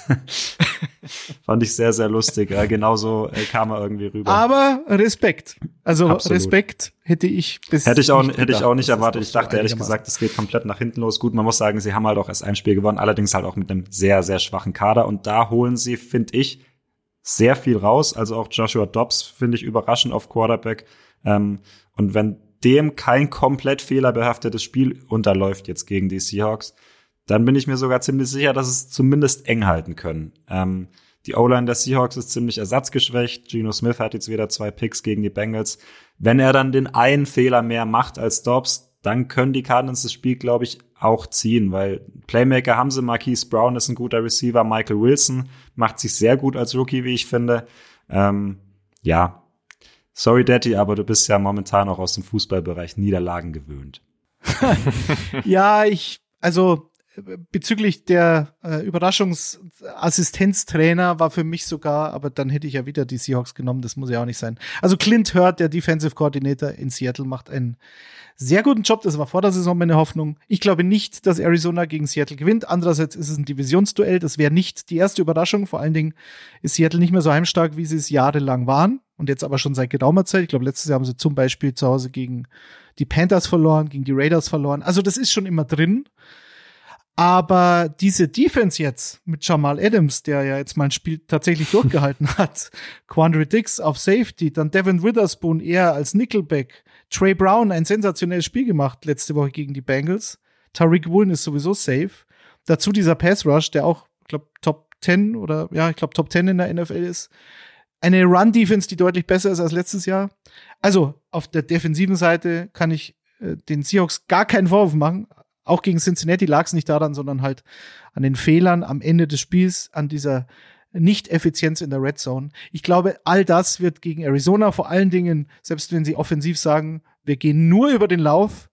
Fand ich sehr, sehr lustig. Ja, genauso äh, kam er irgendwie rüber. Aber Respekt. Also Absolut. Respekt hätte ich bis hätte ich auch hätte gedacht, ich auch nicht erwartet. Ich dachte ehrlich gesagt, es geht komplett nach hinten los. Gut, man muss sagen, sie haben halt auch erst ein Spiel gewonnen, allerdings halt auch mit einem sehr, sehr schwachen Kader. Und da holen sie, finde ich, sehr viel raus. Also auch Joshua Dobbs finde ich überraschend auf Quarterback. Ähm, und wenn dem kein komplett fehlerbehaftetes Spiel unterläuft jetzt gegen die Seahawks, dann bin ich mir sogar ziemlich sicher, dass es zumindest eng halten können. Ähm, die O-Line der Seahawks ist ziemlich ersatzgeschwächt. Geno Smith hat jetzt wieder zwei Picks gegen die Bengals. Wenn er dann den einen Fehler mehr macht als Dobbs, dann können die Cardinals das Spiel, glaube ich, auch ziehen, weil Playmaker haben sie. Marquise Brown ist ein guter Receiver. Michael Wilson macht sich sehr gut als Rookie, wie ich finde. Ähm, ja, sorry, Daddy, aber du bist ja momentan auch aus dem Fußballbereich Niederlagen gewöhnt. ja, ich, also bezüglich der äh, Überraschungsassistenztrainer war für mich sogar, aber dann hätte ich ja wieder die Seahawks genommen, das muss ja auch nicht sein. Also Clint Hurt, der Defensive Coordinator in Seattle, macht einen sehr guten Job. Das war vor der Saison meine Hoffnung. Ich glaube nicht, dass Arizona gegen Seattle gewinnt. Andererseits ist es ein Divisionsduell. Das wäre nicht die erste Überraschung. Vor allen Dingen ist Seattle nicht mehr so heimstark, wie sie es jahrelang waren. Und jetzt aber schon seit geraumer Zeit. Ich glaube, letztes Jahr haben sie zum Beispiel zu Hause gegen die Panthers verloren, gegen die Raiders verloren. Also das ist schon immer drin. Aber diese Defense jetzt mit Jamal Adams, der ja jetzt mal ein Spiel tatsächlich durchgehalten hat, Quandre Dix auf Safety, dann Devin Witherspoon eher als Nickelback, Trey Brown ein sensationelles Spiel gemacht letzte Woche gegen die Bengals, Tariq Woolen ist sowieso safe. Dazu dieser Pass Rush, der auch, ich glaube, Top 10 oder ja, ich glaube Top 10 in der NFL ist. Eine Run Defense, die deutlich besser ist als letztes Jahr. Also auf der defensiven Seite kann ich äh, den Seahawks gar keinen Vorwurf machen. Auch gegen Cincinnati lag es nicht daran, sondern halt an den Fehlern am Ende des Spiels, an dieser Nicht-Effizienz in der Red Zone. Ich glaube, all das wird gegen Arizona vor allen Dingen, selbst wenn sie offensiv sagen, wir gehen nur über den Lauf,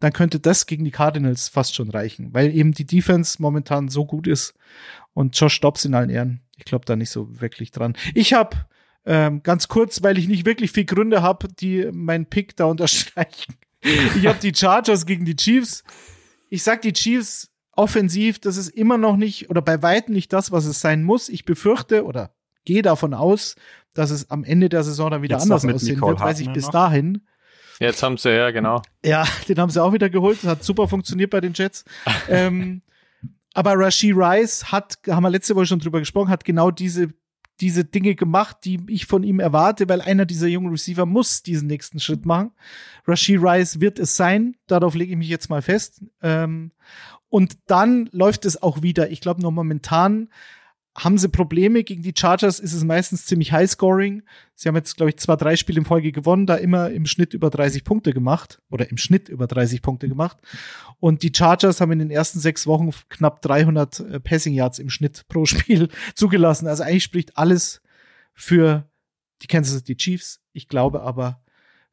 dann könnte das gegen die Cardinals fast schon reichen, weil eben die Defense momentan so gut ist und Josh Dobbs in allen Ehren. Ich glaube da nicht so wirklich dran. Ich habe ähm, ganz kurz, weil ich nicht wirklich viel Gründe habe, die meinen Pick da unterstreichen. Ich habe die Chargers gegen die Chiefs ich sag die Chiefs offensiv, das ist immer noch nicht oder bei weitem nicht das, was es sein muss. Ich befürchte oder gehe davon aus, dass es am Ende der Saison dann wieder Jetzt anders aussehen Nicole wird, weiß ich bis noch. dahin. Jetzt haben sie ja, genau. Ja, den haben sie auch wieder geholt. Das hat super funktioniert bei den Jets. ähm, aber Rashi Rice hat, haben wir letzte Woche schon drüber gesprochen, hat genau diese diese Dinge gemacht, die ich von ihm erwarte, weil einer dieser jungen Receiver muss diesen nächsten Schritt machen. Rashid Rice wird es sein, darauf lege ich mich jetzt mal fest. Ähm, und dann läuft es auch wieder. Ich glaube, noch momentan haben sie Probleme. Gegen die Chargers ist es meistens ziemlich High-Scoring. Sie haben jetzt, glaube ich, zwei, drei Spiele in Folge gewonnen, da immer im Schnitt über 30 Punkte gemacht oder im Schnitt über 30 Punkte gemacht. Und die Chargers haben in den ersten sechs Wochen knapp 300 äh, Passing Yards im Schnitt pro Spiel zugelassen. Also eigentlich spricht alles für die Kansas City Chiefs. Ich glaube aber,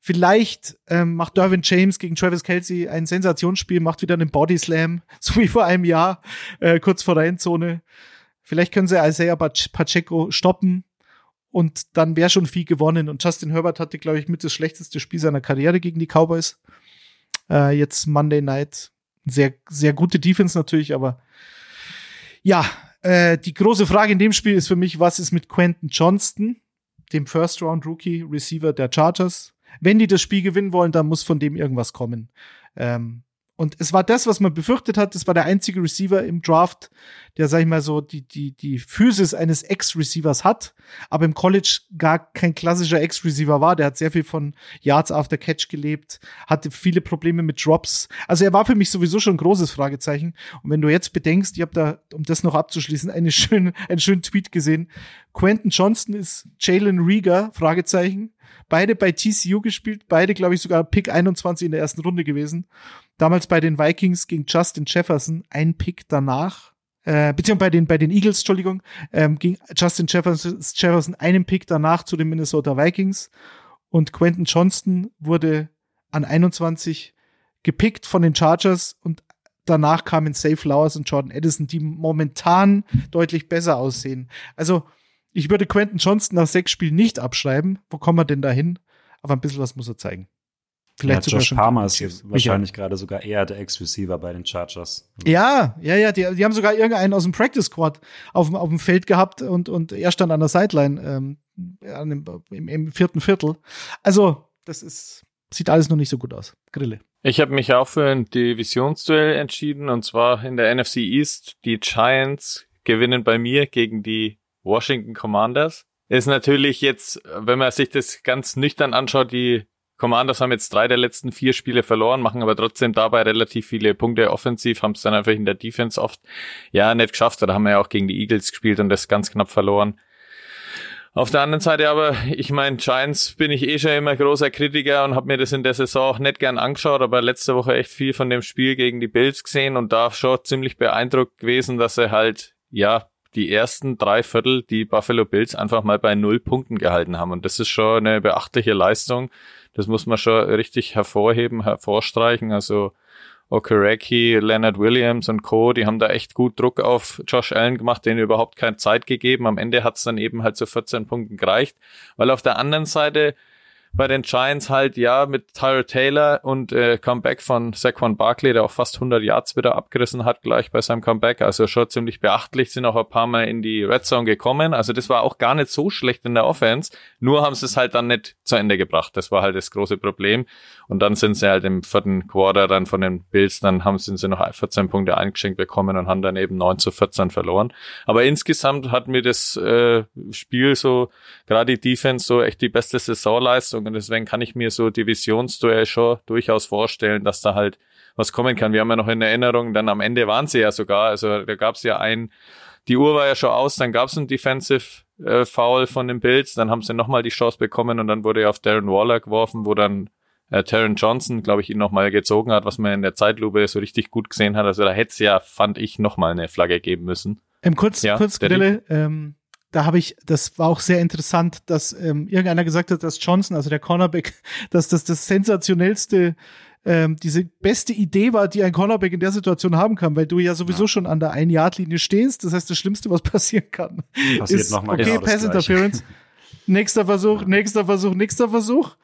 Vielleicht ähm, macht Derwin James gegen Travis Kelsey ein Sensationsspiel, macht wieder einen Body Slam, so wie vor einem Jahr, äh, kurz vor der Endzone. Vielleicht können sie Isaiah Pacheco stoppen und dann wäre schon viel gewonnen. Und Justin Herbert hatte, glaube ich, mit das schlechteste Spiel seiner Karriere gegen die Cowboys. Äh, jetzt Monday Night. Sehr, sehr gute Defense natürlich, aber ja, äh, die große Frage in dem Spiel ist für mich, was ist mit Quentin Johnston, dem First Round Rookie Receiver der Chargers? Wenn die das Spiel gewinnen wollen, dann muss von dem irgendwas kommen. Ähm, und es war das, was man befürchtet hat. Es war der einzige Receiver im Draft, der, sag ich mal so, die, die, die Physis eines Ex-Receivers hat, aber im College gar kein klassischer Ex-Receiver war. Der hat sehr viel von Yards after Catch gelebt, hatte viele Probleme mit Drops. Also er war für mich sowieso schon ein großes Fragezeichen. Und wenn du jetzt bedenkst, ich habe da, um das noch abzuschließen, eine schöne, einen schönen Tweet gesehen. Quentin Johnston ist Jalen Rieger, Fragezeichen. Beide bei TCU gespielt, beide, glaube ich, sogar Pick 21 in der ersten Runde gewesen. Damals bei den Vikings gegen Justin Jefferson, ein Pick danach, äh, beziehungsweise bei den, bei den Eagles, Entschuldigung, ähm, ging Justin Jefferson, einen Pick danach zu den Minnesota Vikings und Quentin Johnston wurde an 21 gepickt von den Chargers und danach kamen Safe Flowers und Jordan Edison, die momentan deutlich besser aussehen. Also, ich würde Quentin Johnston nach sechs Spielen nicht abschreiben. Wo kommen wir denn da hin? Aber ein bisschen was muss er zeigen. Vielleicht ja, Josh Palmer ist wahrscheinlich gerade sogar eher der Ex-Receiver bei den Chargers. Ja, ja, ja, die, die haben sogar irgendeinen aus dem Practice Squad auf, auf dem Feld gehabt und, und er stand an der Sideline ähm, im, im vierten Viertel. Also, das ist, sieht alles noch nicht so gut aus. Grille. Ich habe mich auch für ein Divisionsduell entschieden und zwar in der NFC East. Die Giants gewinnen bei mir gegen die Washington Commanders. Ist natürlich jetzt, wenn man sich das ganz nüchtern anschaut, die Commanders haben jetzt drei der letzten vier Spiele verloren, machen aber trotzdem dabei relativ viele Punkte offensiv, haben es dann einfach in der Defense oft ja nicht geschafft. Oder haben wir ja auch gegen die Eagles gespielt und das ganz knapp verloren. Auf der anderen Seite aber, ich meine, Giants bin ich eh schon immer großer Kritiker und habe mir das in der Saison auch nicht gern angeschaut, aber letzte Woche echt viel von dem Spiel gegen die Bills gesehen und da schon ziemlich beeindruckt gewesen, dass sie halt, ja, die ersten drei Viertel die Buffalo Bills einfach mal bei null Punkten gehalten haben. Und das ist schon eine beachtliche Leistung. Das muss man schon richtig hervorheben, hervorstreichen. Also Okereke, Leonard Williams und Co., die haben da echt gut Druck auf Josh Allen gemacht, denen überhaupt keine Zeit gegeben. Am Ende hat es dann eben halt zu 14 Punkten gereicht, weil auf der anderen Seite bei den Giants halt, ja, mit Tyler Taylor und äh, Comeback von Saquon Barkley, der auch fast 100 Yards wieder abgerissen hat, gleich bei seinem Comeback. Also schon ziemlich beachtlich, sind auch ein paar Mal in die Red Zone gekommen. Also das war auch gar nicht so schlecht in der Offense. Nur haben sie es halt dann nicht zu Ende gebracht. Das war halt das große Problem. Und dann sind sie halt im vierten Quarter dann von den Bills, dann haben sie, sie noch 14 Punkte eingeschenkt bekommen und haben dann eben 9 zu 14 verloren. Aber insgesamt hat mir das äh, Spiel so, gerade die Defense, so echt die beste Saisonleistung und deswegen kann ich mir so Divisionsduell schon durchaus vorstellen, dass da halt was kommen kann. Wir haben ja noch in Erinnerung, dann am Ende waren sie ja sogar, also da gab es ja ein, die Uhr war ja schon aus, dann gab es ein Defensive äh, Foul von den Bills, dann haben sie nochmal die Chance bekommen und dann wurde er auf Darren Waller geworfen, wo dann äh, Taron Johnson, glaube ich, ihn nochmal gezogen hat, was man in der Zeitlupe so richtig gut gesehen hat. Also da hätte es ja, fand ich, nochmal eine Flagge geben müssen. Ähm, kurz, ja, kurz, ähm, da habe ich, das war auch sehr interessant, dass ähm, irgendeiner gesagt hat, dass Johnson, also der Cornerback, dass das das sensationellste, ähm, diese beste Idee war, die ein Cornerback in der Situation haben kann, weil du ja sowieso ja. schon an der Ein-Yard-Linie stehst. Das heißt, das Schlimmste, was passieren kann, Passiert ist, okay, genau Pass Interference. nächster Versuch, nächster Versuch, nächster Versuch.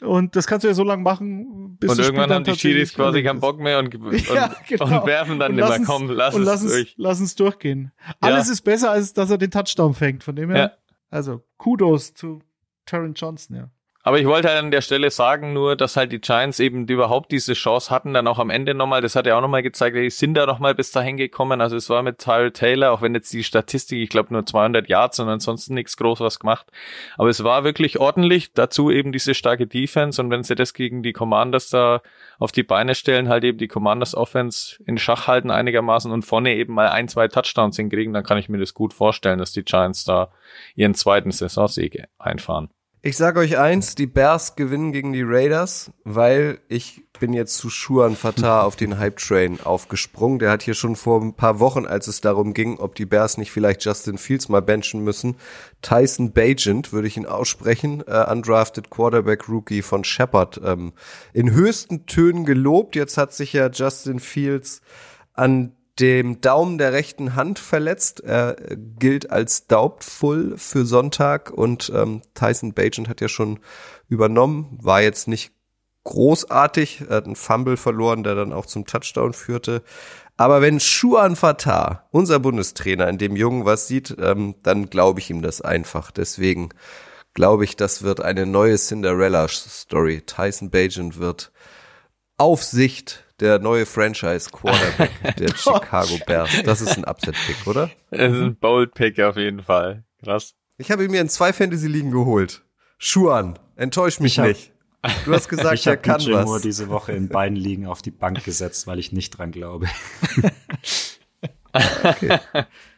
Und das kannst du ja so lange machen, bis Und irgendwann haben die Chiris quasi keinen Bock mehr und, und, ja, genau. und werfen dann und immer, komm, lass und es durch. Lass uns durchgehen. Alles ja. ist besser, als dass er den Touchdown fängt, von dem her. Ja. Also, Kudos zu Taron Johnson, ja. Aber ich wollte halt an der Stelle sagen nur, dass halt die Giants eben überhaupt diese Chance hatten, dann auch am Ende nochmal, das hat er auch nochmal gezeigt, die sind da nochmal bis dahin gekommen, also es war mit Tyrell Taylor, auch wenn jetzt die Statistik, ich glaube nur 200 Yards und ansonsten nichts groß was gemacht, aber es war wirklich ordentlich, dazu eben diese starke Defense. Und wenn sie das gegen die Commanders da auf die Beine stellen, halt eben die Commanders Offense in Schach halten einigermaßen und vorne eben mal ein, zwei Touchdowns hinkriegen, dann kann ich mir das gut vorstellen, dass die Giants da ihren zweiten Saisonsieg einfahren. Ich sage euch eins, die Bears gewinnen gegen die Raiders, weil ich bin jetzt zu Schuan Fatah auf den Hype Train aufgesprungen. Der hat hier schon vor ein paar Wochen, als es darum ging, ob die Bears nicht vielleicht Justin Fields mal benchen müssen, Tyson Bagent, würde ich ihn aussprechen, äh, undrafted Quarterback Rookie von Shepard, ähm, in höchsten Tönen gelobt. Jetzt hat sich ja Justin Fields an dem Daumen der rechten Hand verletzt. Er gilt als doubtful für Sonntag und ähm, Tyson Bagent hat ja schon übernommen, war jetzt nicht großartig, hat einen Fumble verloren, der dann auch zum Touchdown führte. Aber wenn Shuan Fatah, unser Bundestrainer, in dem Jungen was sieht, ähm, dann glaube ich ihm das einfach. Deswegen glaube ich, das wird eine neue Cinderella-Story. Tyson Bagent wird auf Sicht der neue Franchise-Quarterback der Chicago Bears. Das ist ein Upset-Pick, oder? Das ist ein Bold-Pick auf jeden Fall. Krass. Ich habe ihn mir in zwei Fantasy-Ligen geholt. Schuan, enttäusch mich hab, nicht. Du hast gesagt, ich er kann was. nur diese Woche in beiden Ligen auf die Bank gesetzt, weil ich nicht dran glaube. okay.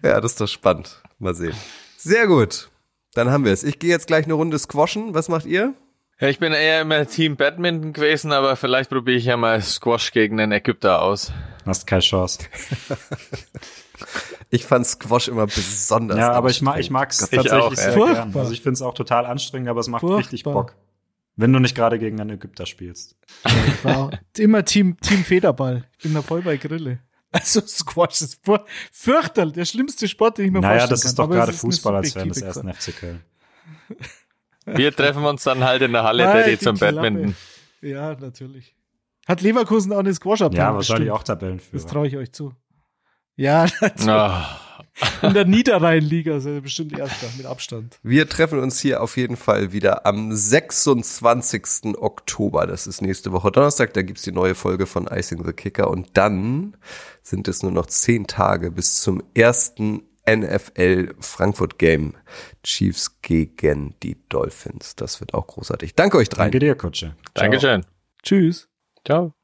Ja, das ist doch spannend. Mal sehen. Sehr gut. Dann haben wir es. Ich gehe jetzt gleich eine Runde squashen. Was macht ihr? Ja, ich bin eher immer Team Badminton gewesen, aber vielleicht probiere ich ja mal Squash gegen den Ägypter aus. Hast keine Chance. ich fand Squash immer besonders. Ja, aber ich mag ich mag's tatsächlich auch, sehr gern. Also ich finde es auch total anstrengend, aber es macht Furchtbar. richtig Bock. Wenn du nicht gerade gegen einen Ägypter spielst. Ich war immer Team, Team Federball. Ich bin da voll bei Grille. Also Squash ist fürchterlich, der schlimmste Sport, den ich mir naja, vorstellen kann. Naja, das ist doch gerade Fußball als Fan des ersten FC Köln. Wir treffen uns dann halt in der Halle, Nein, Daddy, zum. Badminton. Ja, natürlich. Hat Leverkusen auch eine Squash-Abteilung? Ja, wahrscheinlich auch Tabellenführer. Das traue ich euch zu. Ja, natürlich. Oh. In der Niederrhein-Liga sind bestimmt Erster mit Abstand. Wir treffen uns hier auf jeden Fall wieder am 26. Oktober. Das ist nächste Woche Donnerstag. Da gibt's die neue Folge von Icing the Kicker. Und dann sind es nur noch zehn Tage bis zum ersten NFL Frankfurt Game. Chiefs gegen die Dolphins. Das wird auch großartig. Danke euch drei. Danke dir, Kutsche. Dankeschön. Tschüss. Ciao.